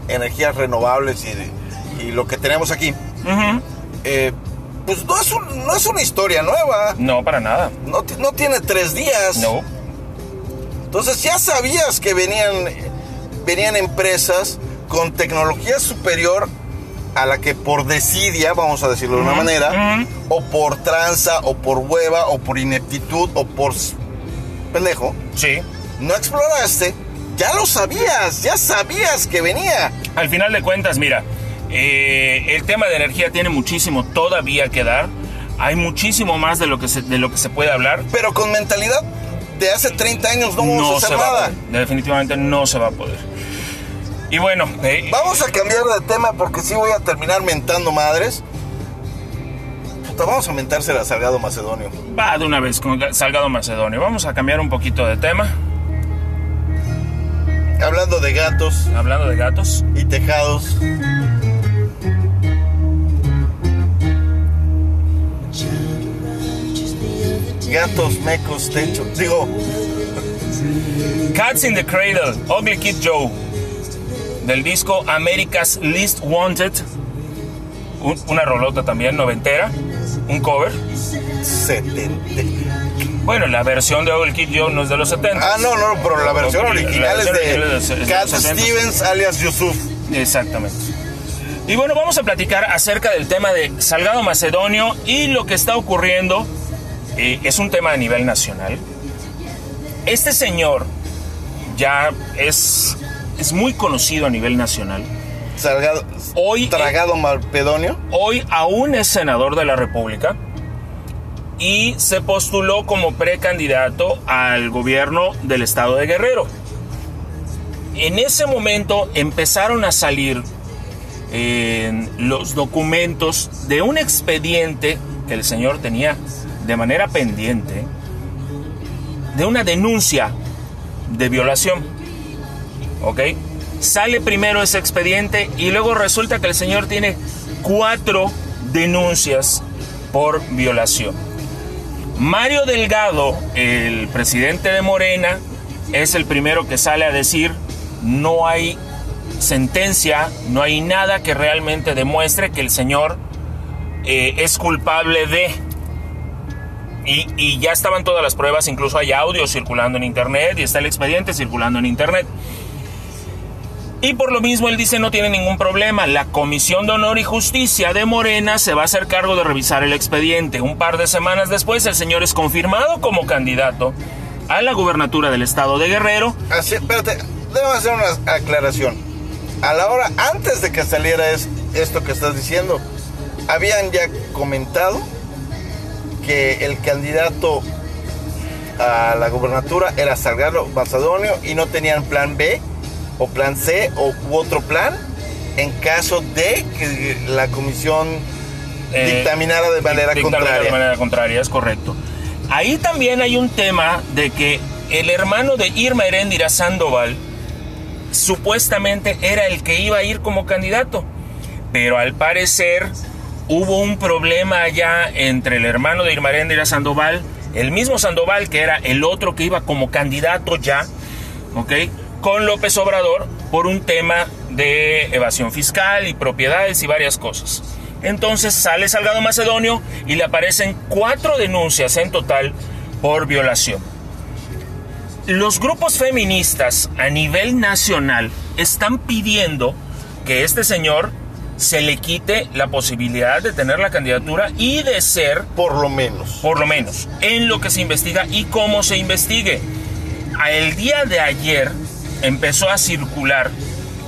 energías renovables y, y lo que tenemos aquí, eh, pues no es, un- no es una historia nueva. No, para nada. No, no tiene tres días. No. Entonces ya sabías que venían, venían empresas con tecnología superior a la que por desidia, vamos a decirlo de una manera, o por tranza, o por hueva, o por ineptitud, o por pendejo, Sí. no exploraste, ya lo sabías, ya sabías que venía. Al final de cuentas, mira, eh, el tema de energía tiene muchísimo todavía que dar. Hay muchísimo más de lo que se, de lo que se puede hablar. Pero con mentalidad de hace 30 años no vamos a se hacer va a nada. poder. Definitivamente no se va a poder. Y bueno, eh, Vamos a cambiar de tema porque sí voy a terminar mentando madres. Puta, vamos a mentarse a Salgado Macedonio. va de una vez con Salgado Macedonio. Vamos a cambiar un poquito de tema. Hablando de gatos Hablando de gatos. y tejados. Gatos, mecos, techo. Digo, Cats in the Cradle, Ugly Kid Joe, del disco America's Least Wanted, Un- una rolota también noventera, un cover. 70. Bueno, la versión de Ugly Kid Joe no es de los 70. Ah, no, no, pero la versión La original es de es de los Cat 70. Stevens alias Yusuf. Exactamente. Y bueno, vamos a platicar acerca del tema de Salgado Macedonio y lo que está ocurriendo. eh, es un tema a nivel nacional. Este señor ya es, es muy conocido a nivel nacional. Salgado, Hoy- tragado Malpedonio. Hoy aún es senador de la República y se postuló como precandidato al gobierno del estado de Guerrero. En ese momento empezaron a salir eh, los documentos de un expediente que el señor tenía de manera pendiente de una denuncia de violación. ¿Ok? Sale primero ese expediente y luego resulta que el señor tiene cuatro denuncias por violación. Mario Delgado, el presidente de Morena, es el primero que sale a decir no hay sentencia, no hay nada que realmente demuestre que el señor eh, es culpable de... Y y ya estaban todas las pruebas, incluso hay audio circulando en internet y está el expediente circulando en internet. Y por lo mismo él dice no tiene ningún problema. La Comisión de Honor y Justicia de Morena se va a hacer cargo de revisar el expediente. Un par de semanas después el señor es confirmado como candidato a la gubernatura del estado de Guerrero. Así, espérate, debo hacer una aclaración. A la hora, antes de que saliera es, esto que estás diciendo, habían ya comentado que el candidato a la gubernatura era Salgado Macedonio y no tenían plan B o plan C o u otro plan en caso de que la comisión Eh, dictaminara de manera dictaminara contraria. De manera contraria, es correcto. Ahí también hay un tema de que el hermano de Irma Heréndira Sandoval supuestamente era el que iba a ir como candidato, pero al parecer hubo un problema allá entre el hermano de Irma Heréndira Sandoval, el mismo Sandoval que era el otro que iba como candidato ya, ¿ok? Con López Obrador por un tema de evasión fiscal y propiedades y varias cosas. Entonces sale Salgado Macedonio y le aparecen cuatro denuncias en total por violación. Los grupos feministas a nivel nacional están pidiendo que este señor se le quite la posibilidad de tener la candidatura y de ser, Por lo menos. por lo menos, en lo que se investiga y cómo se investigue. A El día de ayer empezó a circular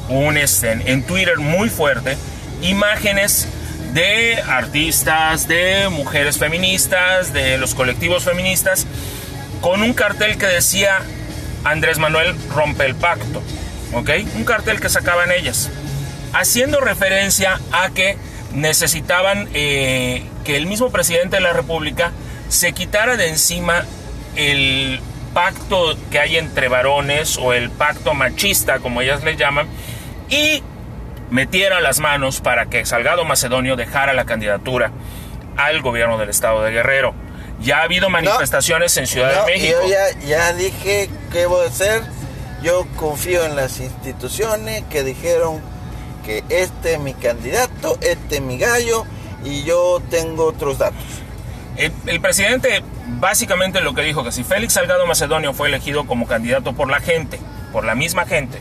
un este, en Twitter muy fuerte imágenes de artistas, de mujeres feministas, de los colectivos feministas, con un cartel que decía Andrés Manuel rompe el pacto, ¿ok? Un cartel que sacaban ellas, haciendo referencia a que necesitaban eh, que el mismo presidente de la República se quitara de encima el pacto que hay entre varones o el pacto machista, como ellas le llaman, y metiera las manos para que Salgado Macedonio dejara la candidatura al gobierno del estado de Guerrero. Ya ha habido manifestaciones en Ciudad No, de México. yo ya, ya dije qué voy a hacer. Yo confío en las instituciones que dijeron que este es mi candidato, este es mi gallo y yo tengo otros datos. El, el presidente básicamente lo que dijo que si Félix Salgado Macedonio fue elegido como candidato por la gente, por la misma gente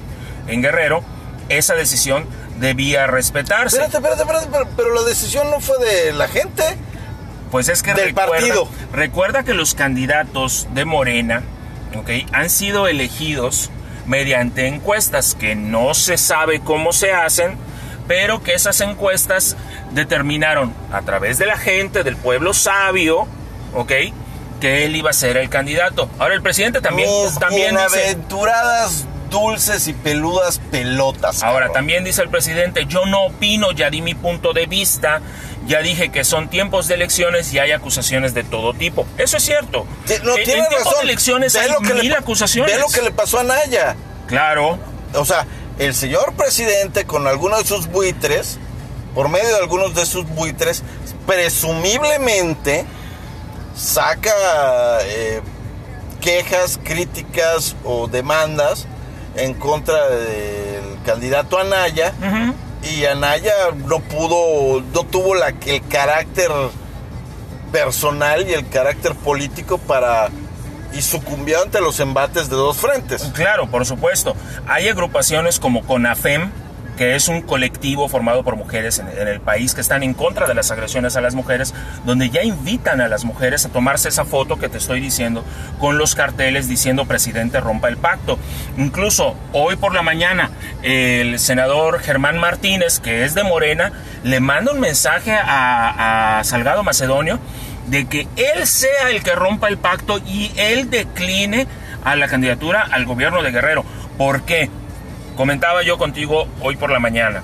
en Guerrero, esa decisión debía respetarse. Espérate, espérate, espérate, pero, pero la decisión no fue de la gente. Pues es que Del recuerda, partido. recuerda que los candidatos de Morena ¿ok? han sido elegidos mediante encuestas que no se sabe cómo se hacen, pero que esas encuestas determinaron a través de la gente, del pueblo sabio, ¿ok? Que él iba a ser el candidato. Ahora el presidente también, Mis también dice, bienaventuradas, dulces y peludas pelotas. Ahora, también dice el presidente, yo no opino, ya di mi punto de vista, ya dije que son tiempos de elecciones y hay acusaciones de todo tipo. Eso es cierto. No, En- en tiene razón. de elecciones hay lo que le mil acusaciones. Ve lo que le pasó a Naya. Claro, O sea, el señor presidente con algunos de sus buitres, por medio de algunos de sus buitres, presumiblemente saca eh, quejas, críticas o demandas en contra del candidato Anaya. Y Anaya no pudo, no tuvo la, el carácter personal y el carácter político para... Y sucumbió ante los embates de dos frentes. claro, por supuesto. Hay agrupaciones como CONAFEM, que es un colectivo formado por mujeres en, el país que están en contra de las agresiones a las mujeres, donde ya invitan a las mujeres a tomarse esa foto que te estoy diciendo con los carteles diciendo presidente rompa el pacto. Incluso hoy por la mañana el senador Germán Martínez, que es de Morena, le manda un mensaje a, a Salgado Macedonio de que él sea el que rompa el pacto y él decline a la candidatura al gobierno de Guerrero. ¿Por qué? Comentaba yo contigo hoy por la mañana.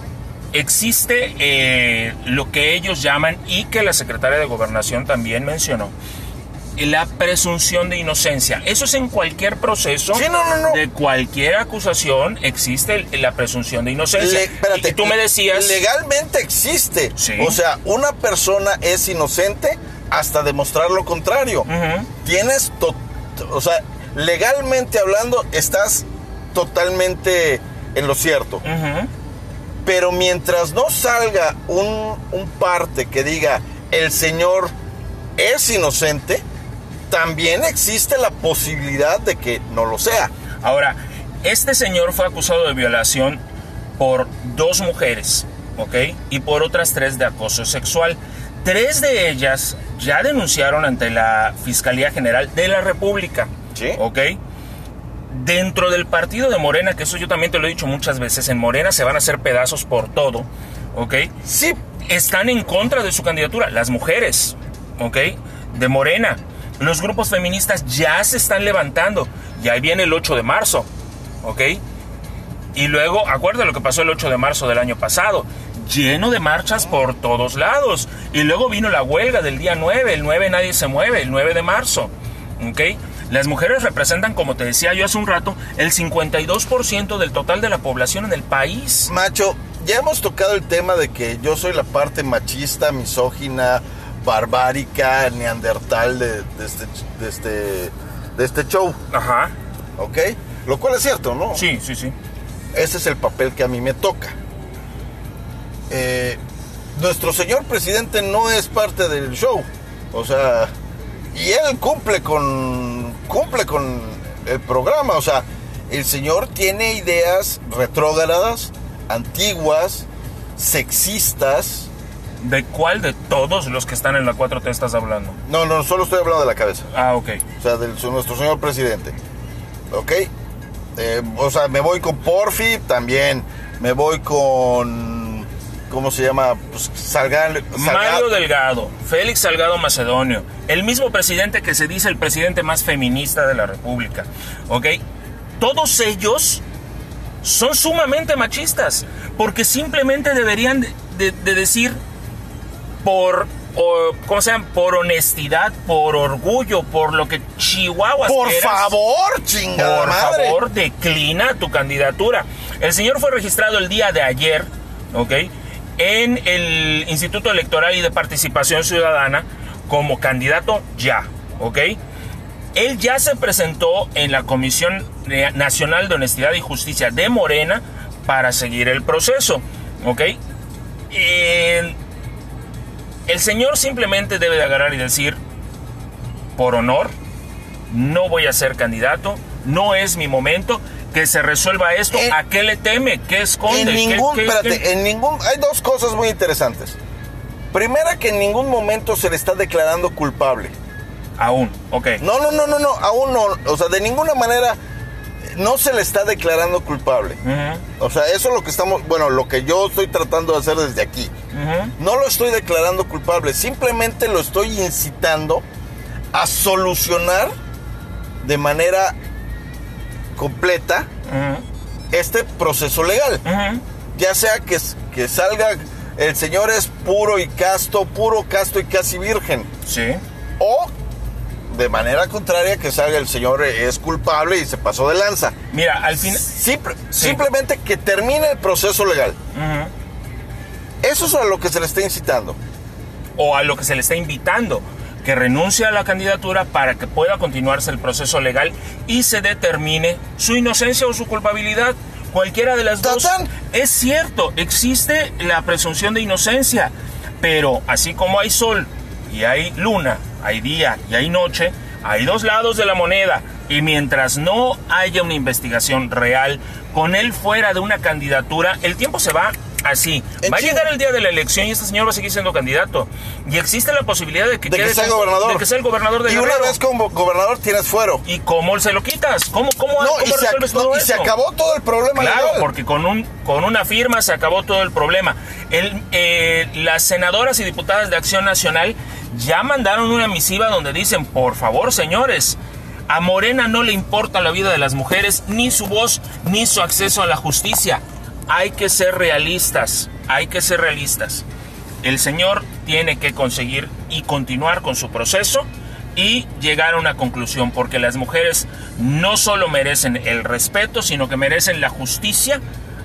Existe eh, lo que ellos llaman y que la secretaria de Gobernación también mencionó, la presunción de inocencia. Eso es en cualquier proceso Sí, no, no, no. de cualquier acusación existe la presunción de inocencia. Le- espérate, y tú me decías, Legalmente existe. Sí. O sea, una persona es inocente hasta demostrar lo contrario. Ujú. Tienes. to- o sea, legalmente hablando, estás totalmente en lo cierto. Pero mientras no salga un, un parte que diga el señor es inocente, también existe la posibilidad de que no lo sea. Ahora, este señor fue acusado de violación por dos mujeres, ¿ok? Y por otras tres de acoso sexual. Tres de ellas ya denunciaron ante la Fiscalía General de la República, Sí. ¿ok? Dentro del partido de Morena, que eso yo también te lo he dicho muchas veces, en Morena se van a hacer pedazos por todo, ¿ok? Sí, están en contra de su candidatura. Las mujeres, ¿ok? De Morena. Los grupos feministas ya se están levantando. Y ahí viene el 8 de marzo, ¿ok? Y luego, acuérdate lo que pasó el 8 de marzo del año pasado. Lleno de marchas por todos lados. Y luego vino la huelga del día 9. El 9 nadie se mueve, el 9 de marzo. ¿Ok? Las mujeres representan, como te decía yo hace un rato, el 52% del total de la población en el país. macho, ya hemos tocado el tema de que yo soy la parte machista, misógina, barbárica, neandertal de, de este, de, este, de este show, Ajá. ¿ok? Lo cual es cierto, ¿no? Sí, sí, sí. Ese es el papel que a mí me toca. Eh, nuestro señor presidente no es parte del show. O sea, y él cumple con cumple con el programa, o sea, el señor tiene ideas retrógradas, antiguas, sexistas. ¿De cuál de todos los que están en la 4T estás hablando? No, no, solo estoy hablando de la cabeza. Ah, ok. O sea, de nuestro señor presidente. ¿Ok? Eh, o sea, me voy con Porfi también. Me voy con. ¿Cómo se llama? Pues Salgado. Mario Delgado, Félix Salgado Macedonio, el mismo presidente que se dice el presidente más feminista de la República. ¿Ok? Todos ellos son sumamente machistas, porque simplemente deberían de, de- de decir por, o, ¿cómo se llama? Por honestidad, por orgullo, por lo que Chihuahua Por favor, chingada por madre. favor, declina tu candidatura. El señor fue registrado el día de ayer, ¿ok? En el Instituto Electoral y de Participación Ciudadana como candidato ya, ¿ok? Él ya se presentó en la Comisión Nacional de Honestidad y Justicia de Morena para seguir el proceso, ¿ok? Eh, el señor simplemente debe de agarrar y decir, por honor, no voy a ser candidato, no es mi momento, que se resuelva esto. En- ¿A qué le teme? ¿Qué esconde? En ¿Qué- ningún, qué- espérate, qué- en ningún, hay dos cosas muy interesantes. Primera, que en ningún momento se le está declarando culpable. Aún, ok. No, no, no, no, no, aún no. O sea, de ninguna manera eh, no se le está declarando culpable. O sea, eso es lo que estamos, bueno, lo que yo estoy tratando de hacer desde aquí. No lo estoy declarando culpable, simplemente lo estoy incitando a solucionar de manera completa este proceso legal. Ya sea que, que salga, el señor es puro y casto, puro, casto y casi virgen. Sí. O de manera contraria que salga el señor es culpable y se pasó de lanza. Mira, al final... Simple- Sí. Simplemente que termine el proceso legal. Eso es a lo que se le está incitando. o a lo que se le está invitando, que renuncie a la candidatura para que pueda continuarse el proceso legal y se determine su inocencia o su culpabilidad. Cualquiera de las dos. Es cierto, existe la presunción de inocencia, pero así como hay sol y hay luna, hay día y hay noche, hay dos lados de la moneda. Y mientras no haya una investigación real con él fuera de una candidatura, el tiempo se va así. En Va a llegar el día de la elección y este señor va a seguir siendo candidato. Y existe la posibilidad de que, De que sea con- gobernador. De que sea el gobernador de y una vez como gobernador tienes fuero. ¿Y cómo se lo quitas? ¿Cómo, cómo, No, cómo y, se, resuelves no, todo y se acabó todo el problema Claro, legal. porque con, un, con una firma se acabó todo el problema. El, eh, las senadoras y diputadas de Acción Nacional ya mandaron una misiva donde dicen, por favor, señores, a Morena no le importa la vida de las mujeres, ni su voz, ni su acceso a la justicia. Hay que ser realistas, hay que ser realistas. El señor tiene que conseguir y continuar con su proceso y llegar a una conclusión, porque las mujeres no solo merecen el respeto, sino que merecen la justicia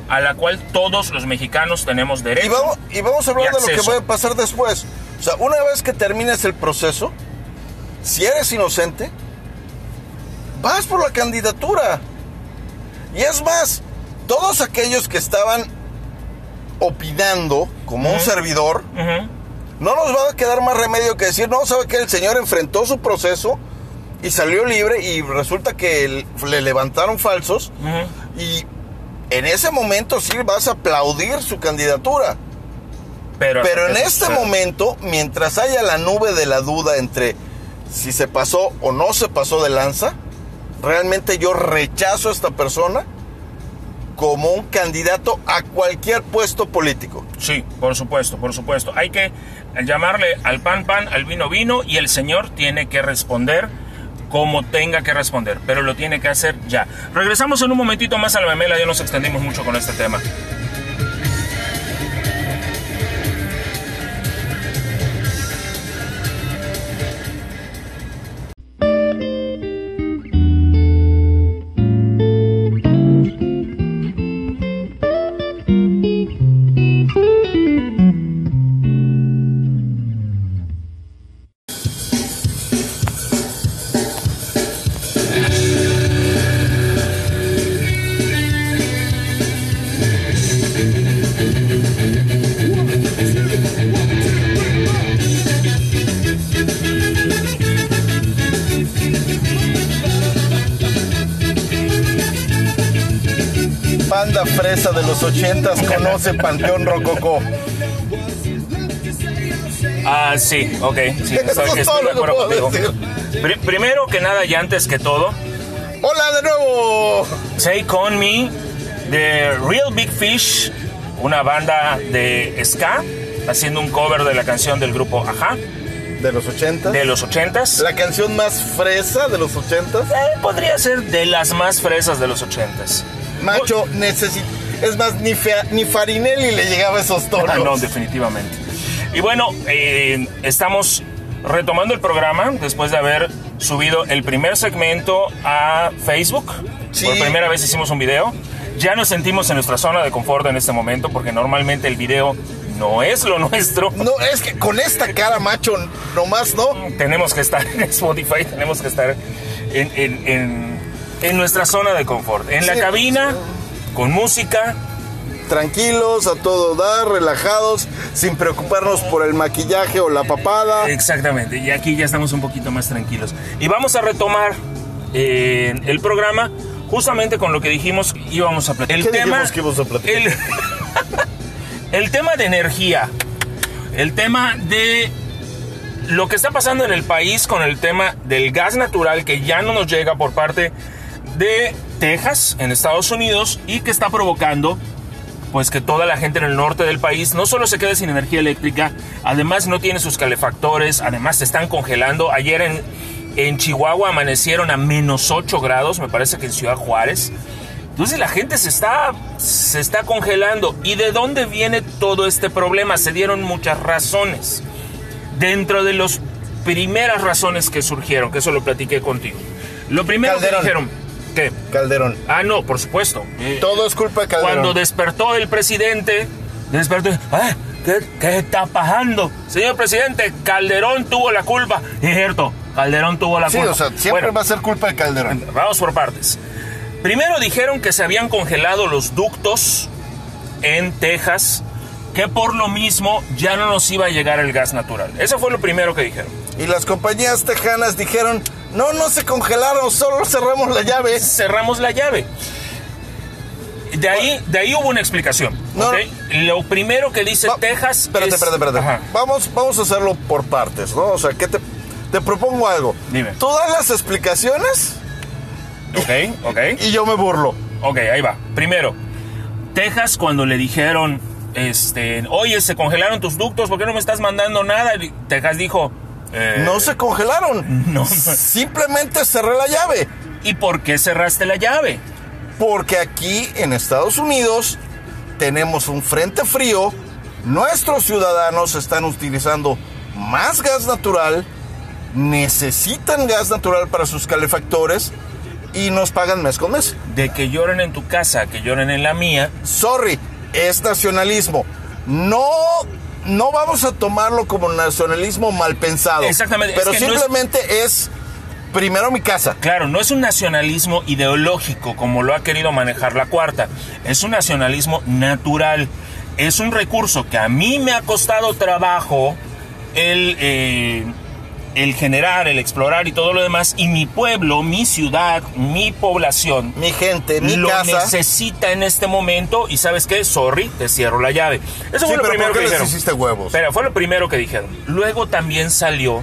a la cual todos los mexicanos tenemos derecho. Y vamos, y vamos a hablar de lo que va a pasar después. O sea, una vez que termines el proceso, si eres inocente, vas por la candidatura. Y es más, todos aquellos que estaban opinando como un servidor, no nos va a quedar más remedio que decir, no, ¿sabe que El señor enfrentó su proceso, y salió libre y resulta que le levantaron falsos y en ese momento sí vas a aplaudir su candidatura. Pero, Pero en este momento, mientras haya la nube de la duda entre si se pasó o no se pasó de lanza, realmente yo rechazo a esta persona como un candidato a cualquier puesto político. Sí, por supuesto, por supuesto. Hay que llamarle al pan pan, al vino vino y el señor tiene que responder como tenga que responder, pero lo tiene que hacer ya. Regresamos en un momentito más a la memela, ya nos extendimos mucho con este tema. Conoce Panteón Rococó. Ah, sí, ok, sí, Eso estoy, es estoy todo de lo que acuerdo puedo contigo. Pri- primero que nada y antes que todo, Hola de nuevo. Take On Me de Real Big Fish, una banda de ska, haciendo un cover de la canción del grupo Aja De los ochentas. de los ochentas. La canción más fresa de los ochentas. Eh, podría ser de las más fresas de los ochentas. Macho, necesita. Es más, ni, Fea- ni Farinelli le llegaba a esos tonos. Ah, no, definitivamente. Y bueno, eh, estamos retomando el programa después de haber subido el primer segmento a Facebook. Sí. Por primera vez hicimos un video. Ya nos sentimos en nuestra zona de confort en este momento porque normalmente el video no es lo nuestro. No, es que con esta cara, macho, nomás no. Tenemos que estar en Spotify, tenemos que estar en, en- en- en nuestra zona de confort. En la cabina, con música, Tranquilos, a todo dar, relajados, sin preocuparnos por el maquillaje o la papada. Exactamente, y aquí ya estamos un poquito más tranquilos. Y vamos a retomar eh, el programa justamente con lo que dijimos que íbamos a platicar. El ¿Qué tema, que íbamos a platicar? El, el tema de energía, el tema de lo que está pasando en el país con el tema del gas natural que ya no nos llega por parte de Texas en Estados Unidos y que está provocando pues que toda la gente en el norte del país no solo se quede sin energía eléctrica, además no tiene sus calefactores, además se están congelando. Ayer en, en Chihuahua amanecieron a menos 8 grados, me parece que en Ciudad Juárez. Entonces la gente se está, se está congelando. ¿Y de dónde viene todo este problema? Se dieron muchas razones. Dentro de las primeras razones que surgieron, que eso lo platiqué contigo. Lo primero Calderón. que dijeron, ¿qué? Calderón. Ah, no, por supuesto. Eh, Todo es culpa de Calderón. cuando despertó el presidente, despertó, "Ah, ¿qué, qué está pasando? Señor presidente, Calderón tuvo la culpa. Es cierto, Calderón tuvo la Sí, culpa. o sea, siempre Bueno, va a ser culpa de Calderón. Vamos por partes. Primero dijeron que se habían congelado los ductos en Texas, que por lo mismo ya no nos iba a llegar el gas natural. Eso fue lo primero que dijeron. Y las compañías tejanas dijeron, no, no se congelaron, solo cerramos la llave. cerramos la llave. De ahí, de ahí hubo una explicación. No, ¿ok? Lo primero que dice Texas. Espérate, es- espérate, espérate. Ajá. Vamos, vamos a hacerlo por partes, ¿no? O sea, ¿qué te, te propongo algo? Dime. Tú das las explicaciones Ok, ok. y yo me burlo. Ok, ahí va. Primero, Texas cuando le dijeron, este, oye, se congelaron tus ductos, ¿por qué no me estás mandando nada? Texas dijo, eh, No se congelaron. No. Simplemente cerré la llave. ¿y por qué cerraste la llave? Porque aquí en Estados Unidos tenemos un frente frío. Nuestros ciudadanos están utilizando más gas natural. Necesitan gas natural para sus calefactores. Y nos pagan mes con mes. De que lloren en tu casa, que lloren en la mía. Sorry, es nacionalismo. No, no vamos a tomarlo como nacionalismo mal pensado. Exactamente, es Pero que no es- simplemente es... primero mi casa. Claro, no es un nacionalismo ideológico como lo ha querido manejar la cuarta. Es un nacionalismo natural. Es un recurso que a mí me ha costado trabajo el, eh, el generar, el explorar y todo lo demás. Y mi pueblo, mi ciudad, mi población. Mi gente, mi lo casa. necesita en este momento. Y sabes qué, sorry, te cierro la llave. Eso Sí, fue lo pero primero ¿por qué que les dijeron. hiciste huevos? Espera, fue lo primero que dijeron. Luego también salió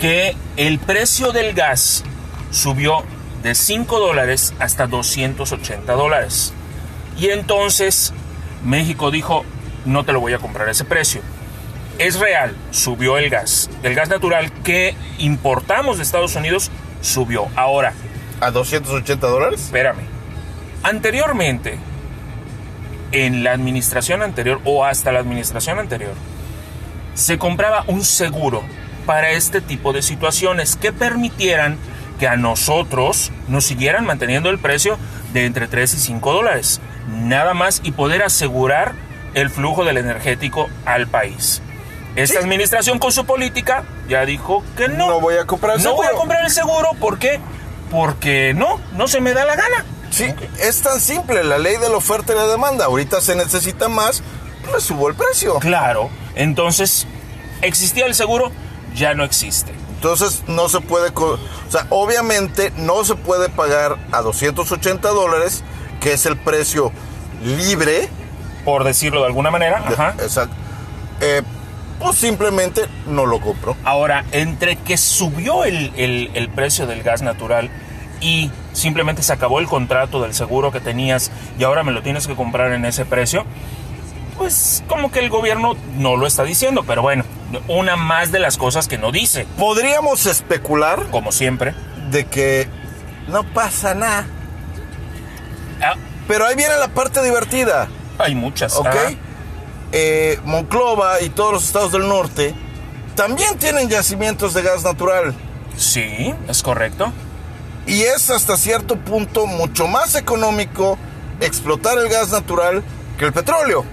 que el precio del gas subió de 5 dólares hasta 280 dólares. Y entonces México dijo, no te lo voy a comprar a ese precio. Es real, subió el gas. El gas natural que importamos de Estados Unidos subió. Ahora, ¿A 280 dólares? espérame. Anteriormente, en la administración anterior o hasta la administración anterior, se compraba un seguro para este tipo de situaciones que permitieran que a nosotros nos siguieran manteniendo el precio de entre 3 y 5 dólares. Nada más y poder asegurar el flujo del energético al país. Esta Sí. administración con su política ya dijo que no. No voy a comprar el No voy a seguro. comprar el seguro. ¿Por qué? Porque no, no se me da la gana. Sí, es tan simple, la ley de la oferta y la demanda. Ahorita se necesita más, le subo el precio. Claro. Entonces, ¿existía el seguro? Ya no existe. Entonces no se puede, o sea, obviamente no se puede pagar a 280 dólares, que es el precio libre. Por decirlo de alguna manera. de- Ajá. Exacto. Eh, pues simplemente no lo compro. Ahora, entre que subió el, el- el precio del gas natural y simplemente se acabó el contrato del seguro que tenías y ahora me lo tienes que comprar en ese precio, pues como que el gobierno no lo está diciendo, pero bueno, una más de las cosas que no dice, Podríamos especular como siempre. de que no pasa nada. Ah, Pero ahí viene la parte divertida. hay muchas. ¿Ok? Eh, Monclova y todos los estados del norte también tienen yacimientos de gas natural. Sí, es correcto. Y es hasta cierto punto mucho más económico explotar el gas natural que el petróleo.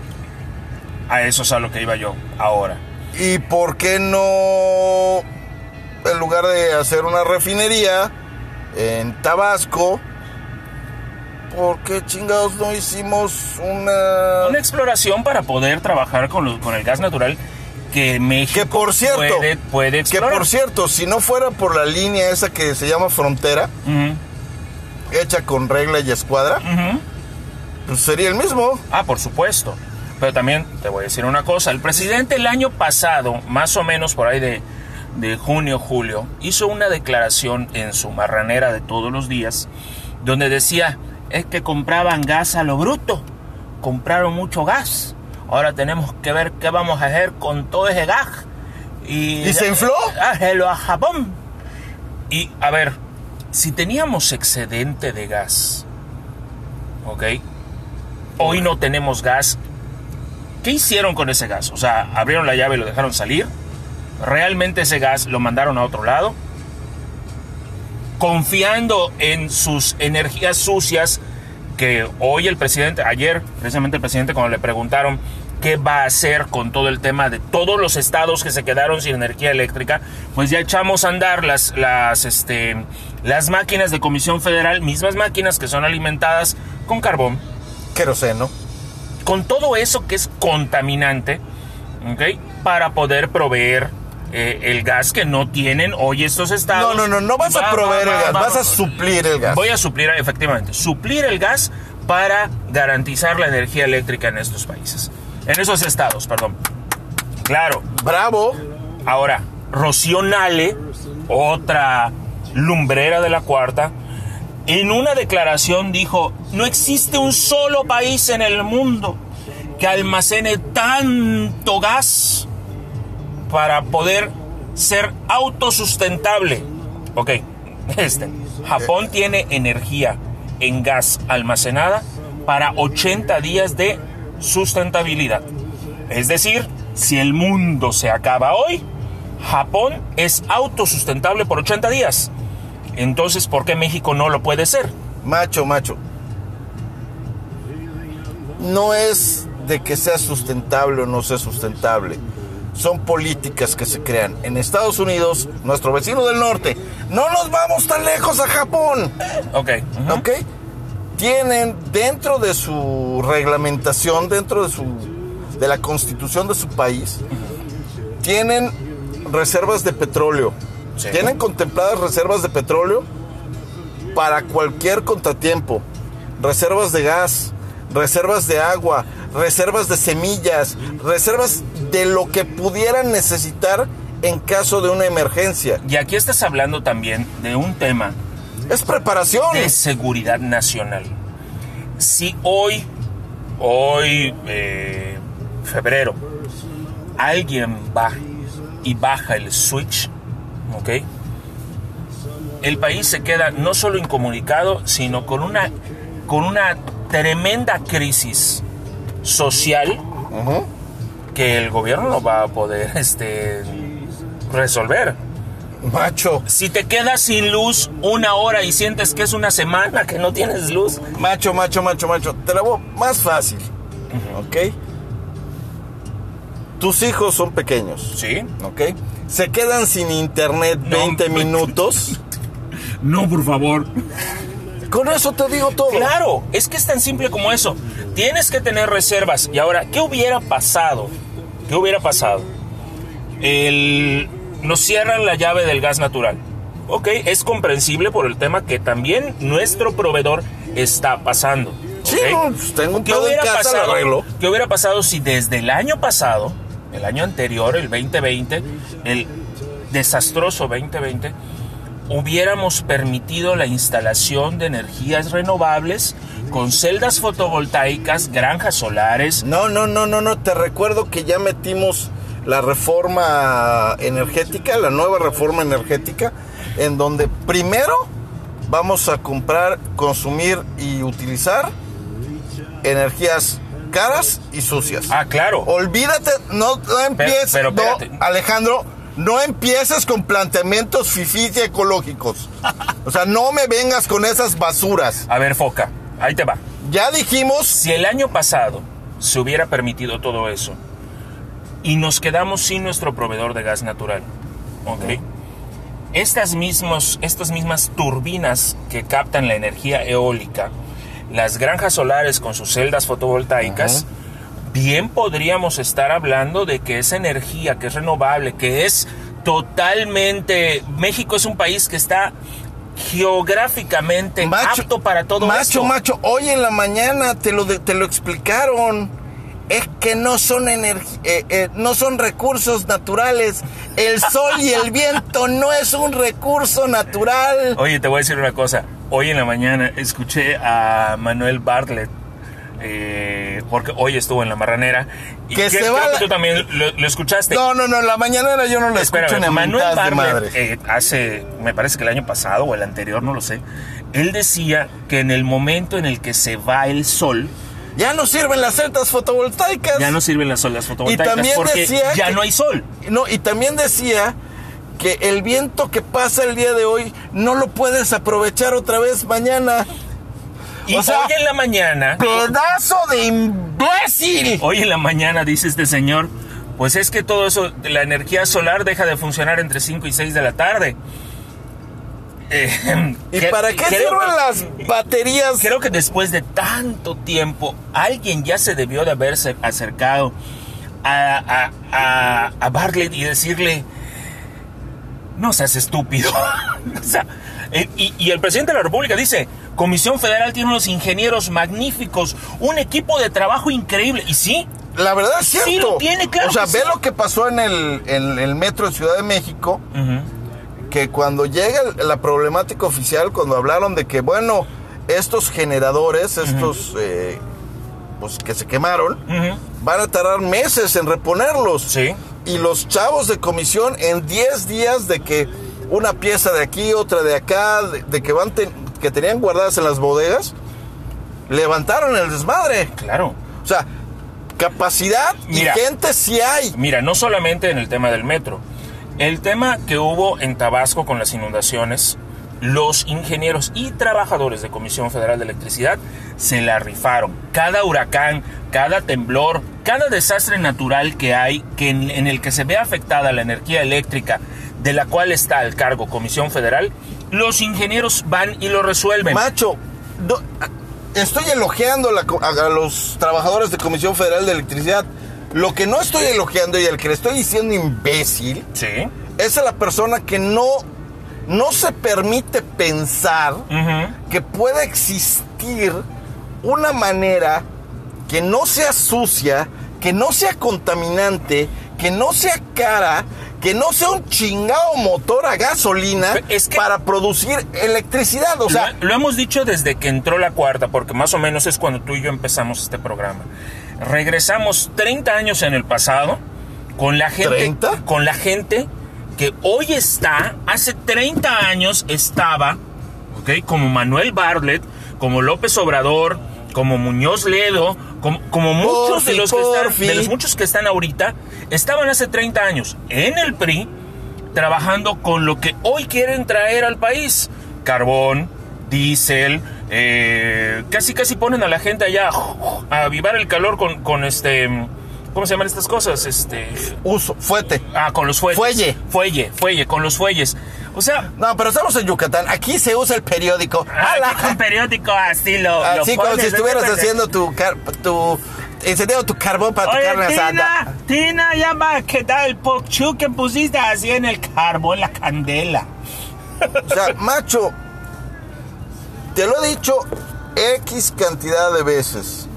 A eso es a lo que iba yo ahora. ¿Y por qué no, en lugar de hacer una refinería en Tabasco, por qué chingados no hicimos una... Una exploración para poder trabajar con, con el gas natural que México Que por cierto, puede, puede que por cierto, si no fuera por la línea esa que se llama frontera, hecha con regla y escuadra, pues sería el mismo. Ah, por supuesto. Pero también te voy a decir una cosa. El presidente el año pasado, más o menos por ahí de, de junio, julio, hizo una declaración en su marranera de todos los días, donde decía, es que compraban gas a lo bruto, compraron mucho gas. Ahora tenemos que ver qué vamos a hacer con todo ese gas. Y, ¿Y se infló? Hágelo a Japón. Y a ver, si teníamos excedente de gas, ¿ok? Hoy no tenemos gas. ¿Qué hicieron con ese gas? O sea, abrieron la llave y lo dejaron salir. ¿Realmente ese gas lo mandaron a otro lado? Confiando en sus energías sucias, que hoy el presidente, ayer precisamente el presidente cuando le preguntaron qué va a hacer con todo el tema de todos los estados que se quedaron sin energía eléctrica, pues ya echamos a andar las, las, este, las máquinas de Comisión Federal, mismas máquinas que son alimentadas con carbón, Queroseno. con todo eso que es contaminante, ¿ok? Para poder proveer eh, el gas que no tienen hoy estos No, estados. no, no, no vas a Va, proveer va, el gas, va, vas a suplir el gas. Voy a suplir, efectivamente, suplir el gas para garantizar la energía eléctrica en estos países. En esos estados, perdón. Claro. Bravo. Ahora, Rocío Nale, otra lumbrera de la cuarta, en una declaración dijo, no existe un solo país en el mundo que almacene tanto gas para poder ser autosustentable. Ok, este, Japón tiene energía en gas almacenada para 80 días de sustentabilidad. Es decir, si el mundo se acaba hoy, Japón es autosustentable por 80 días. Entonces, ¿por qué México no lo puede ser? Macho, macho. No es de que sea sustentable o no sea sustentable. Son políticas que se crean. En Estados Unidos, nuestro vecino del norte, no nos vamos tan lejos a Japón. Ok. ujú. ¿Ok? Tienen dentro de su reglamentación, dentro de su de la constitución de su país, tienen reservas de petróleo Sí. Tienen contempladas reservas de petróleo para cualquier contratiempo. Reservas de gas, reservas de agua, reservas de semillas, reservas de lo que pudieran necesitar en caso de una emergencia. Y aquí estás hablando también de un tema Es preparación. de seguridad nacional. Si hoy, hoy, eh, febrero, alguien va y baja el switch, ¿ok? El país se queda no solo incomunicado, sino con una, con una tremenda crisis social que el gobierno no va a poder este, resolver. Macho, Si te quedas sin luz una hora y sientes que es una semana que no tienes luz, macho, macho, macho, macho. Te la voy más fácil. ¿Ok? Tus hijos son pequeños. ¿sí? ¿Ok? Se quedan sin internet No, 20 pues- minutos. No, por favor. Con eso te digo todo. Claro, es que es tan simple como eso. Tienes que tener reservas. Y ahora, ¿qué hubiera pasado? ¿Qué hubiera pasado? El... Nos cierran la llave del gas natural. Ok, es comprensible por el tema que también nuestro proveedor está pasando. Sí, pues tengo un ¿Qué hubiera, casa, pasado, arreglo. ¿Qué hubiera pasado si desde el año pasado, el año anterior, el 2020, el desastroso 2020, hubiéramos permitido la instalación de energías renovables con celdas fotovoltaicas, granjas solares? No, no, no, no, no. Te recuerdo que ya metimos la reforma energética, la nueva reforma energética, en donde primero vamos a comprar, consumir y utilizar energías caras y sucias. Ah, claro. Olvídate, no, no empieces, pero no, espérate. Alejandro, no empieces con planteamientos fifís y ecológicos. O sea, no me vengas con esas basuras. A ver, Foca, ahí te va. Ya dijimos, Si el año pasado se hubiera permitido todo eso y nos quedamos sin nuestro proveedor de gas natural, ¿ok? Estas, mismos, estas mismas turbinas que captan la energía eólica, las granjas solares con sus celdas fotovoltaicas, bien podríamos estar hablando de que esa energía que es renovable, que es totalmente... México es un país que está geográficamente apto para todo macho, esto. Macho, hoy en la mañana te lo, de- te lo explicaron. Es que no son energi- eh, eh, no son recursos naturales. El sol y el viento no es un recurso natural. Oye, te voy a decir una cosa. Hoy en la mañana escuché a Manuel Bartlett, eh, porque hoy estuvo en la marranera. Y Que se va la- tú también lo, lo escuchaste. No, no, no, la mañana yo no la escucho Espérame, ni a Manuel mentadas de madre. Eh, hace, me parece que el año pasado o el anterior, no lo sé, él decía que en el momento en el que se va el sol, Ya no sirven las celdas fotovoltaicas. ya no sirven las olas fotovoltaicas también porque decía ya que- no hay sol. No, y también decía que el viento que pasa el día de hoy no lo puedes aprovechar otra vez mañana. Y O sea, hoy en la mañana, ¡Pedazo de imbécil! Hoy en la mañana, dice este señor, pues es que todo eso, la energía solar deja de funcionar entre 5 y 6 de la tarde. Eh, ¿Y para qué sirven las baterías? Creo que después de tanto tiempo, alguien ya se debió de haberse acercado a, a, a, a Bartlett y decirle, no seas estúpido. O sea, y, y el presidente de la República dice, Comisión Federal tiene unos ingenieros magníficos, un equipo de trabajo increíble. Y sí, La verdad es cierto. Sí lo tiene, claro O sea, ve sí. lo que pasó en el, en el metro de Ciudad de México, que cuando llega la problemática oficial, cuando hablaron de que, bueno, estos generadores, estos eh, pues, que se quemaron, van a tardar meses en reponerlos. Sí. Y los chavos de comisión en 10 días de que una pieza de aquí, otra de acá, de, de que van ten- que tenían guardadas en las bodegas, levantaron el desmadre. claro. O sea, capacidad Mira. y gente sí hay. Mira, no solamente en el tema del metro, el tema que hubo en Tabasco con las inundaciones, los ingenieros y trabajadores de Comisión Federal de Electricidad se la rifaron. Cada huracán, cada temblor, cada desastre natural que hay, que en, en el que se ve afectada la energía eléctrica, de la cual está al cargo Comisión Federal, los ingenieros van y lo resuelven. Macho, estoy elogiando la a, a los trabajadores de Comisión Federal de Electricidad. Lo que no estoy elogiando y al que le estoy diciendo imbécil Sí. Es la persona que no, no se permite pensar que pueda existir una manera que no sea sucia, que no sea contaminante, que no sea cara, que no sea un chingado motor a gasolina Es que- para producir electricidad. O sea, lo, lo hemos dicho desde que entró la cuarta, porque más o menos es cuando tú y yo empezamos este programa. Regresamos 30 años en el pasado con la gente, ¿30? con la gente que hoy está, hace 30 años estaba, ¿ok? Como Manuel Bartlett, como López Obrador, como Muñoz Ledo, como, como muchos de los, que están, de los muchos que están ahorita, estaban hace 30 años en el PRI trabajando con lo que hoy quieren traer al país. Carbón, diésel, eh, casi casi ponen a la gente allá a avivar el calor con, con este... ¿Cómo se llaman estas cosas? Este... uso, fuete. Ah, con los fuelles. Fuelle. Fuelle, fuelle, con los fuelles. O sea, No, pero estamos en Yucatán. Aquí se usa el periódico. ¡Hala! aquí con periódico así lo, lo Así como pones, si estuvieras ¿no? haciendo tu, car- tu encendiendo tu carbón para tu Oye, carne asada. Tina, Tina, ya va a quedar el pochu que pusiste así en el carbón, la candela. O sea, macho, te lo he dicho X cantidad de veces.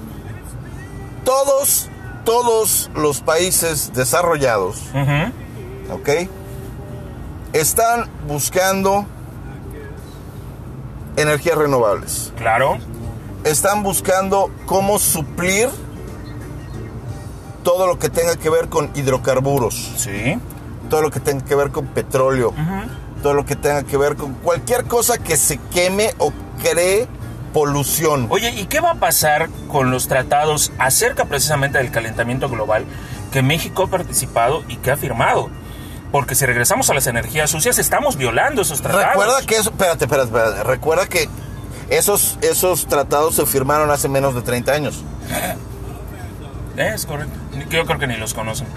Todos, todos los países desarrollados. ¿ok? Están buscando energías renovables. Claro. Están buscando cómo suplir todo lo que tenga que ver con hidrocarburos. Sí. todo lo que tenga que ver con petróleo, todo lo que tenga que ver con cualquier cosa que se queme o cree polución. Oye, ¿y qué va a pasar con los tratados acerca precisamente del calentamiento global que México ha participado y que ha firmado? Porque si regresamos a las energías sucias, estamos violando esos tratados. Recuerda que eso, espérate, espérate, espérate, recuerda que esos, esos tratados se firmaron hace menos de 30 años. Es correcto. Yo creo que ni los conocen.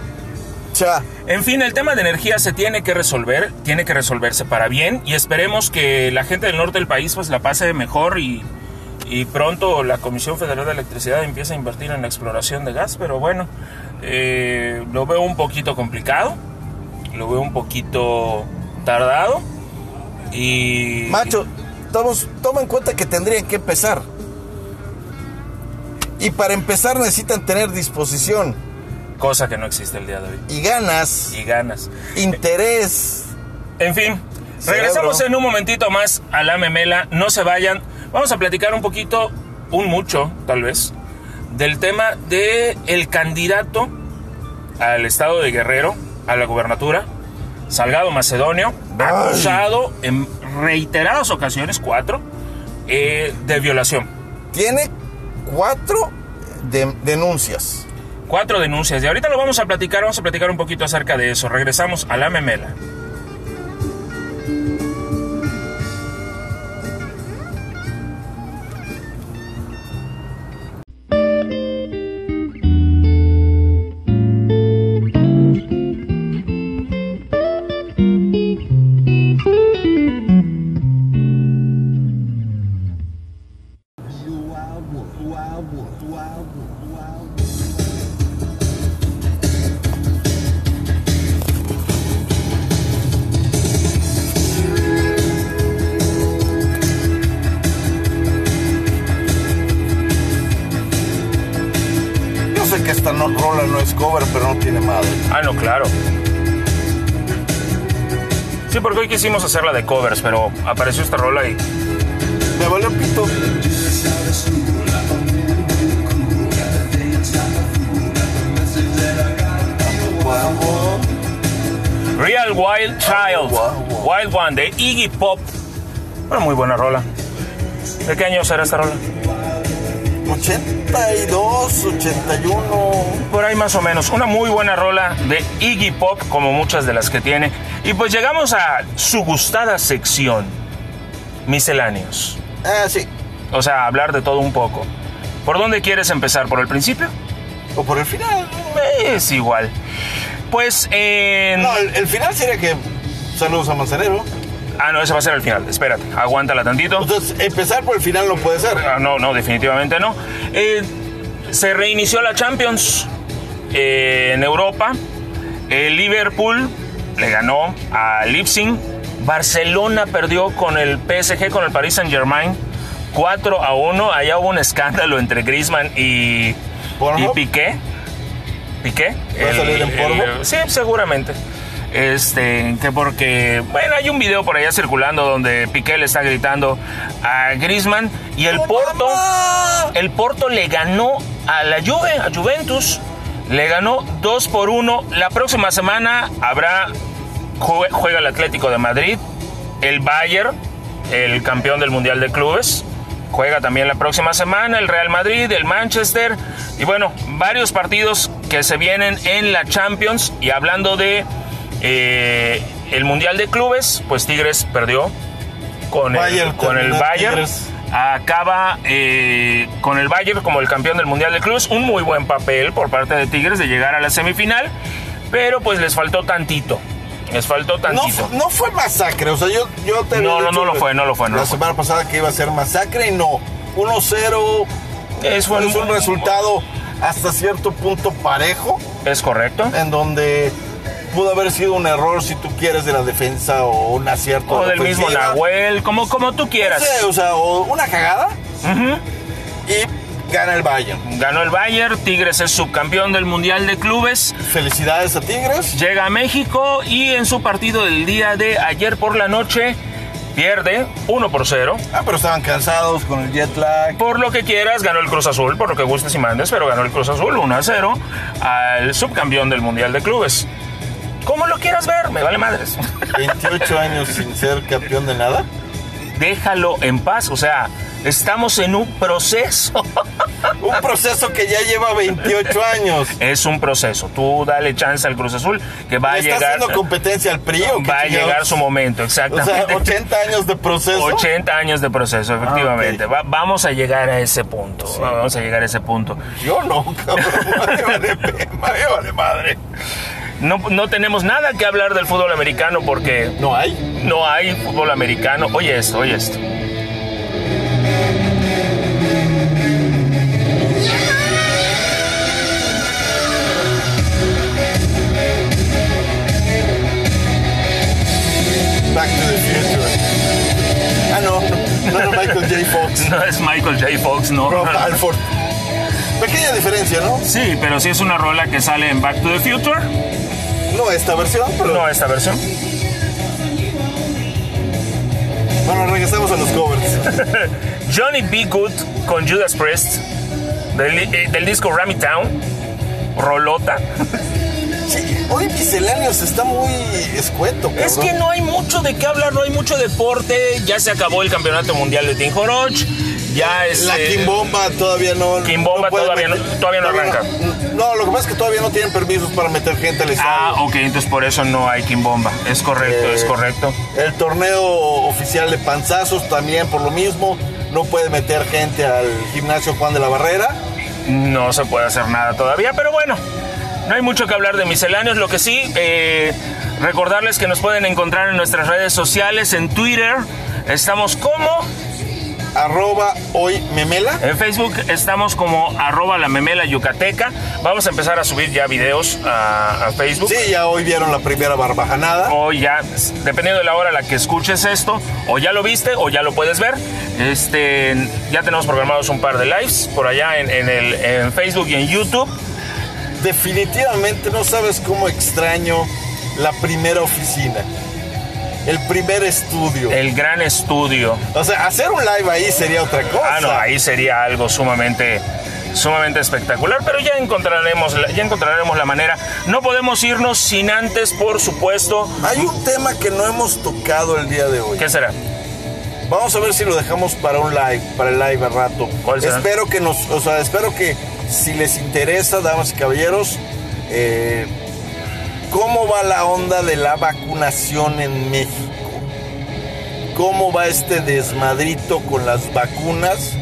Sea, En fin, el tema de energía se tiene que resolver, tiene que resolverse para bien y esperemos que la gente del norte del país pues la pase mejor y, y pronto la Comisión Federal de Electricidad empiece a invertir en la exploración de gas, pero bueno, eh, lo veo un poquito complicado, lo veo un poquito tardado y... macho, tomos- toma en cuenta que tendrían que empezar. Y para empezar necesitan tener disposición Cosa que no existe el día de hoy. y ganas, Y ganas. interés. En fin, Cerebro. regresamos en un momentito más a la memela. No se vayan. Vamos a platicar un poquito, un mucho, tal vez, del tema de el candidato al estado de Guerrero, a la gubernatura, Salgado Macedonio, Ay. acusado en reiteradas ocasiones, cuatro, eh, de violación. Tiene cuatro de- denuncias. Cuatro denuncias. Y ahorita lo vamos a platicar, vamos a platicar un poquito acerca de eso. Regresamos a la memela. Quisimos hacerla de covers, pero apareció esta rola y Me valió pito. Real Wild Child, Wild One de Iggy Pop. Una muy buena rola. ¿De qué año será esta rola? 82, 81. Por ahí más o menos. Una muy buena rola de Iggy Pop, como muchas de las que tiene. Y pues llegamos a su gustada sección, misceláneos. Ah, sí. O sea, hablar de todo un poco. ¿Por dónde quieres empezar? ¿Por el principio? O por el final. Es igual. Pues en... No, el, el final sería que. Saludos a Manzanero. Ah, no, ese va a ser el final. Espérate, aguántala tantito. Entonces, empezar por el final no puede ser. Ah, no, no, definitivamente no. Eh, se reinició la Champions eh, en Europa. El Liverpool le ganó a Leipzig. Barcelona perdió con el PSG, con el Paris Saint Germain. 4 a 1. Allá hubo un escándalo entre Griezmann y, y Piqué. ¿Piqué? ¿Va a salir en sí, seguramente. Este, que porque, bueno, hay un video por allá circulando donde Piqué le está gritando a Griezmann y el Porto, el Porto le ganó a la Juve, a Juventus, le ganó 2 por 1. La próxima semana habrá, juega el Atlético de Madrid, el Bayern, el campeón del Mundial de Clubes, juega también la próxima semana el Real Madrid, el Manchester y bueno, varios partidos que se vienen en la Champions y hablando de eh, el Mundial de Clubes, pues Tigres perdió con Bayern el, con el Bayern. Tigres. Acaba eh, con el Bayern como el campeón del Mundial de Clubes. Un muy buen papel por parte de Tigres de llegar a la semifinal, pero pues les faltó tantito. Les faltó tantito. no fue masacre, o sea, yo, yo te No, no, dicho no lo fue, no lo fue, no la lo fue. semana pasada que iba a ser masacre y no. 1-0 Es, fue es un resultado hasta cierto punto parejo, Es correcto. en donde pudo haber sido un error si tú quieres de la defensa o un acierto. O del mismo. Nahuel, como, como tú quieras. O sea, o una cagada y gana el Bayern. Ganó el Bayern, Tigres es subcampeón del Mundial de Clubes. Felicidades a Tigres. Llega a México y en su partido del día de ayer por la noche pierde 1 por 0. Ah, pero estaban cansados con el jet lag. Por lo que quieras, ganó el Cruz Azul, por lo que gustes y mandes, pero ganó el Cruz Azul 1 a 0 al subcampeón del Mundial de Clubes. Como lo quieras ver, me vale madres. 28 años sin ser campeón de nada. Déjalo en paz, o sea, estamos en un proceso. Un proceso que ya lleva 28 años. es un proceso. Tú dale chance al Cruz Azul que va a ¿Le está llegar. haciendo competencia al PRI o Va a llegar su momento, O sea, exactamente. 80 años de proceso. 80 años de proceso, efectivamente. Ah. Va- vamos a llegar a ese punto. Vamos a llegar a ese punto. Yo no, cabrón. Me vale madre. No, no tenemos nada que hablar del fútbol americano porque No hay. no hay fútbol americano. Oye esto, oye esto. Back to the future. Ah, no. No era Michael J. Fox. No es Michael J. Fox, no. Rob Alford. Pequeña diferencia, ¿no? Sí, pero sí es una rola que sale en Back to the Future. No esta versión, pero. No esta versión. Bueno, regresamos a los covers. Johnny B. Good con Judas Priest del, eh, del disco Rammy Town. Rolota. Sí, hoy Misceláneos está muy escueto, cabrón. Es que no hay mucho de qué hablar, no hay mucho deporte. Ya se acabó el campeonato mundial de Team Horoch. Ya es. La eh, Kimbomba todavía no. Kimbomba todavía no- todavía no arranca. No, lo que pasa es que todavía no tienen permisos para meter gente al estadio. Ah, ok, entonces por eso no hay Kimbomba. Es correcto, Eh, es correcto. El torneo oficial de panzazos también por lo mismo. No puede meter gente al gimnasio Juan de la Barrera. No se puede hacer nada todavía, pero bueno, no hay mucho que hablar de misceláneos. Lo que sí, eh, recordarles que nos pueden encontrar en nuestras redes sociales, en Twitter. Estamos como, Arroba hoy memela. en Facebook estamos como arroba la memela yucateca. Vamos a empezar a subir ya videos a, a Facebook. Sí, ya hoy vieron la primera barbajanada. O ya, dependiendo de la hora a la que escuches esto, o ya lo viste o ya lo puedes ver. Este, ya tenemos programados un par de lives por allá en, en el, en Facebook y en YouTube. Definitivamente no sabes cómo extraño la primera oficina. El primer estudio. El gran estudio. O sea, hacer un live ahí sería otra cosa. Ah, no, ahí sería algo sumamente sumamente espectacular, pero ya encontraremos ya encontraremos la manera. No podemos irnos sin antes, por supuesto, Hay un tema que no hemos tocado el día de hoy. ¿qué será? Vamos a ver si lo dejamos para un live, para el live al rato. ¿Cuál será? Espero que nos, o sea, espero que si les interesa, damas y caballeros, eh, ¿cómo va la onda de la vacunación en México? ¿Cómo va este desmadrito con las vacunas?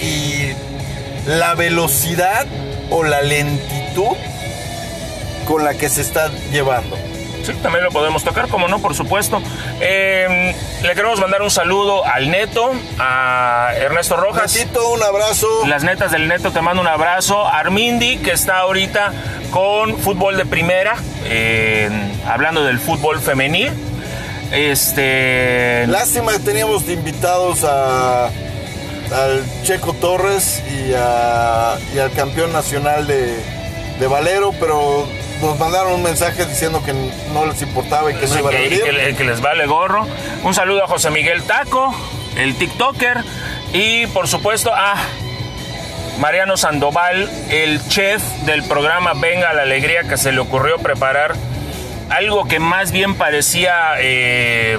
Y la velocidad o la lentitud con la que se está llevando. Sí, también lo podemos tocar, como no, por supuesto. Eh, le queremos mandar un saludo al Neto, a Ernesto Rojas. Netito, un abrazo. Las netas del Neto te mando un abrazo. Armindi, que está ahorita con fútbol de primera, eh, hablando del fútbol femenil. Este. Lástima que teníamos de invitados a, al Checo Torres y, a- y al campeón nacional de, de Valero, pero nos mandaron un mensaje diciendo que no les importaba y que no iban a que le- que les vale gorro. Un saludo a José Miguel Taco, el TikToker. Y por supuesto a Mariano Sandoval, el chef del programa Venga la Alegría, que se le ocurrió preparar algo que más bien parecía. eh,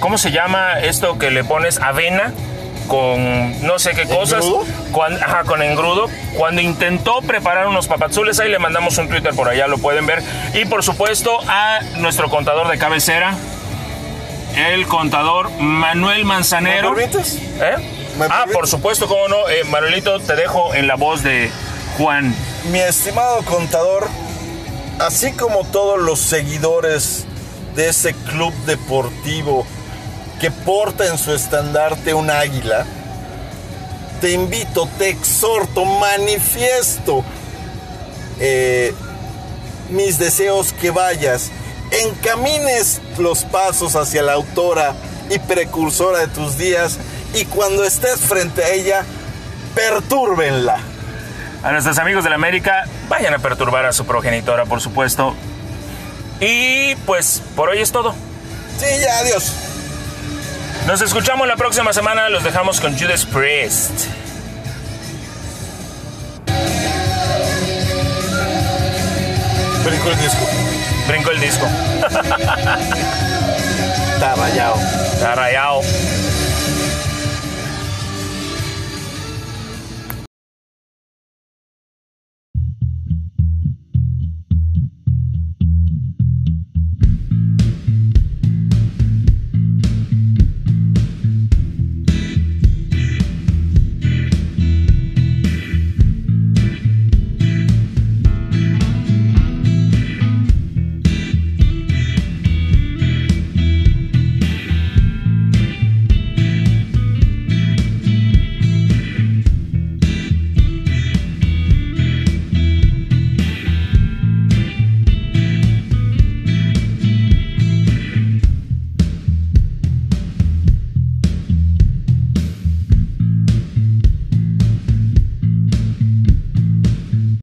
¿Cómo se llama esto que le pones? Avena con no sé qué cosas. ¿Engrudo? Cuan- ajá, con engrudo. Cuando intentó preparar unos papazules, ahí le mandamos un Twitter por allá, lo pueden ver. Y por supuesto a nuestro contador de cabecera, el contador Manuel ¿Me Manzanero. permites? ¿Eh? ¿Me Ah, por supuesto, cómo no. Eh, Manuelito, te dejo en la voz de Juan. Mi estimado contador, así como todos los seguidores de ese club deportivo que porta en su estandarte un águila, te invito, te exhorto, manifiesto eh, mis deseos que vayas, encamines los pasos hacia la autora y precursora de tus días y cuando estés frente a ella, pertúrbenla. A nuestros amigos de la América, vayan a perturbar a su progenitora, por supuesto. Y pues por hoy es todo. Sí, ya, adiós. Nos escuchamos la próxima semana. Los dejamos con Judas Priest. Brincó el disco. Brinco el disco. Está rayado. Está rayado.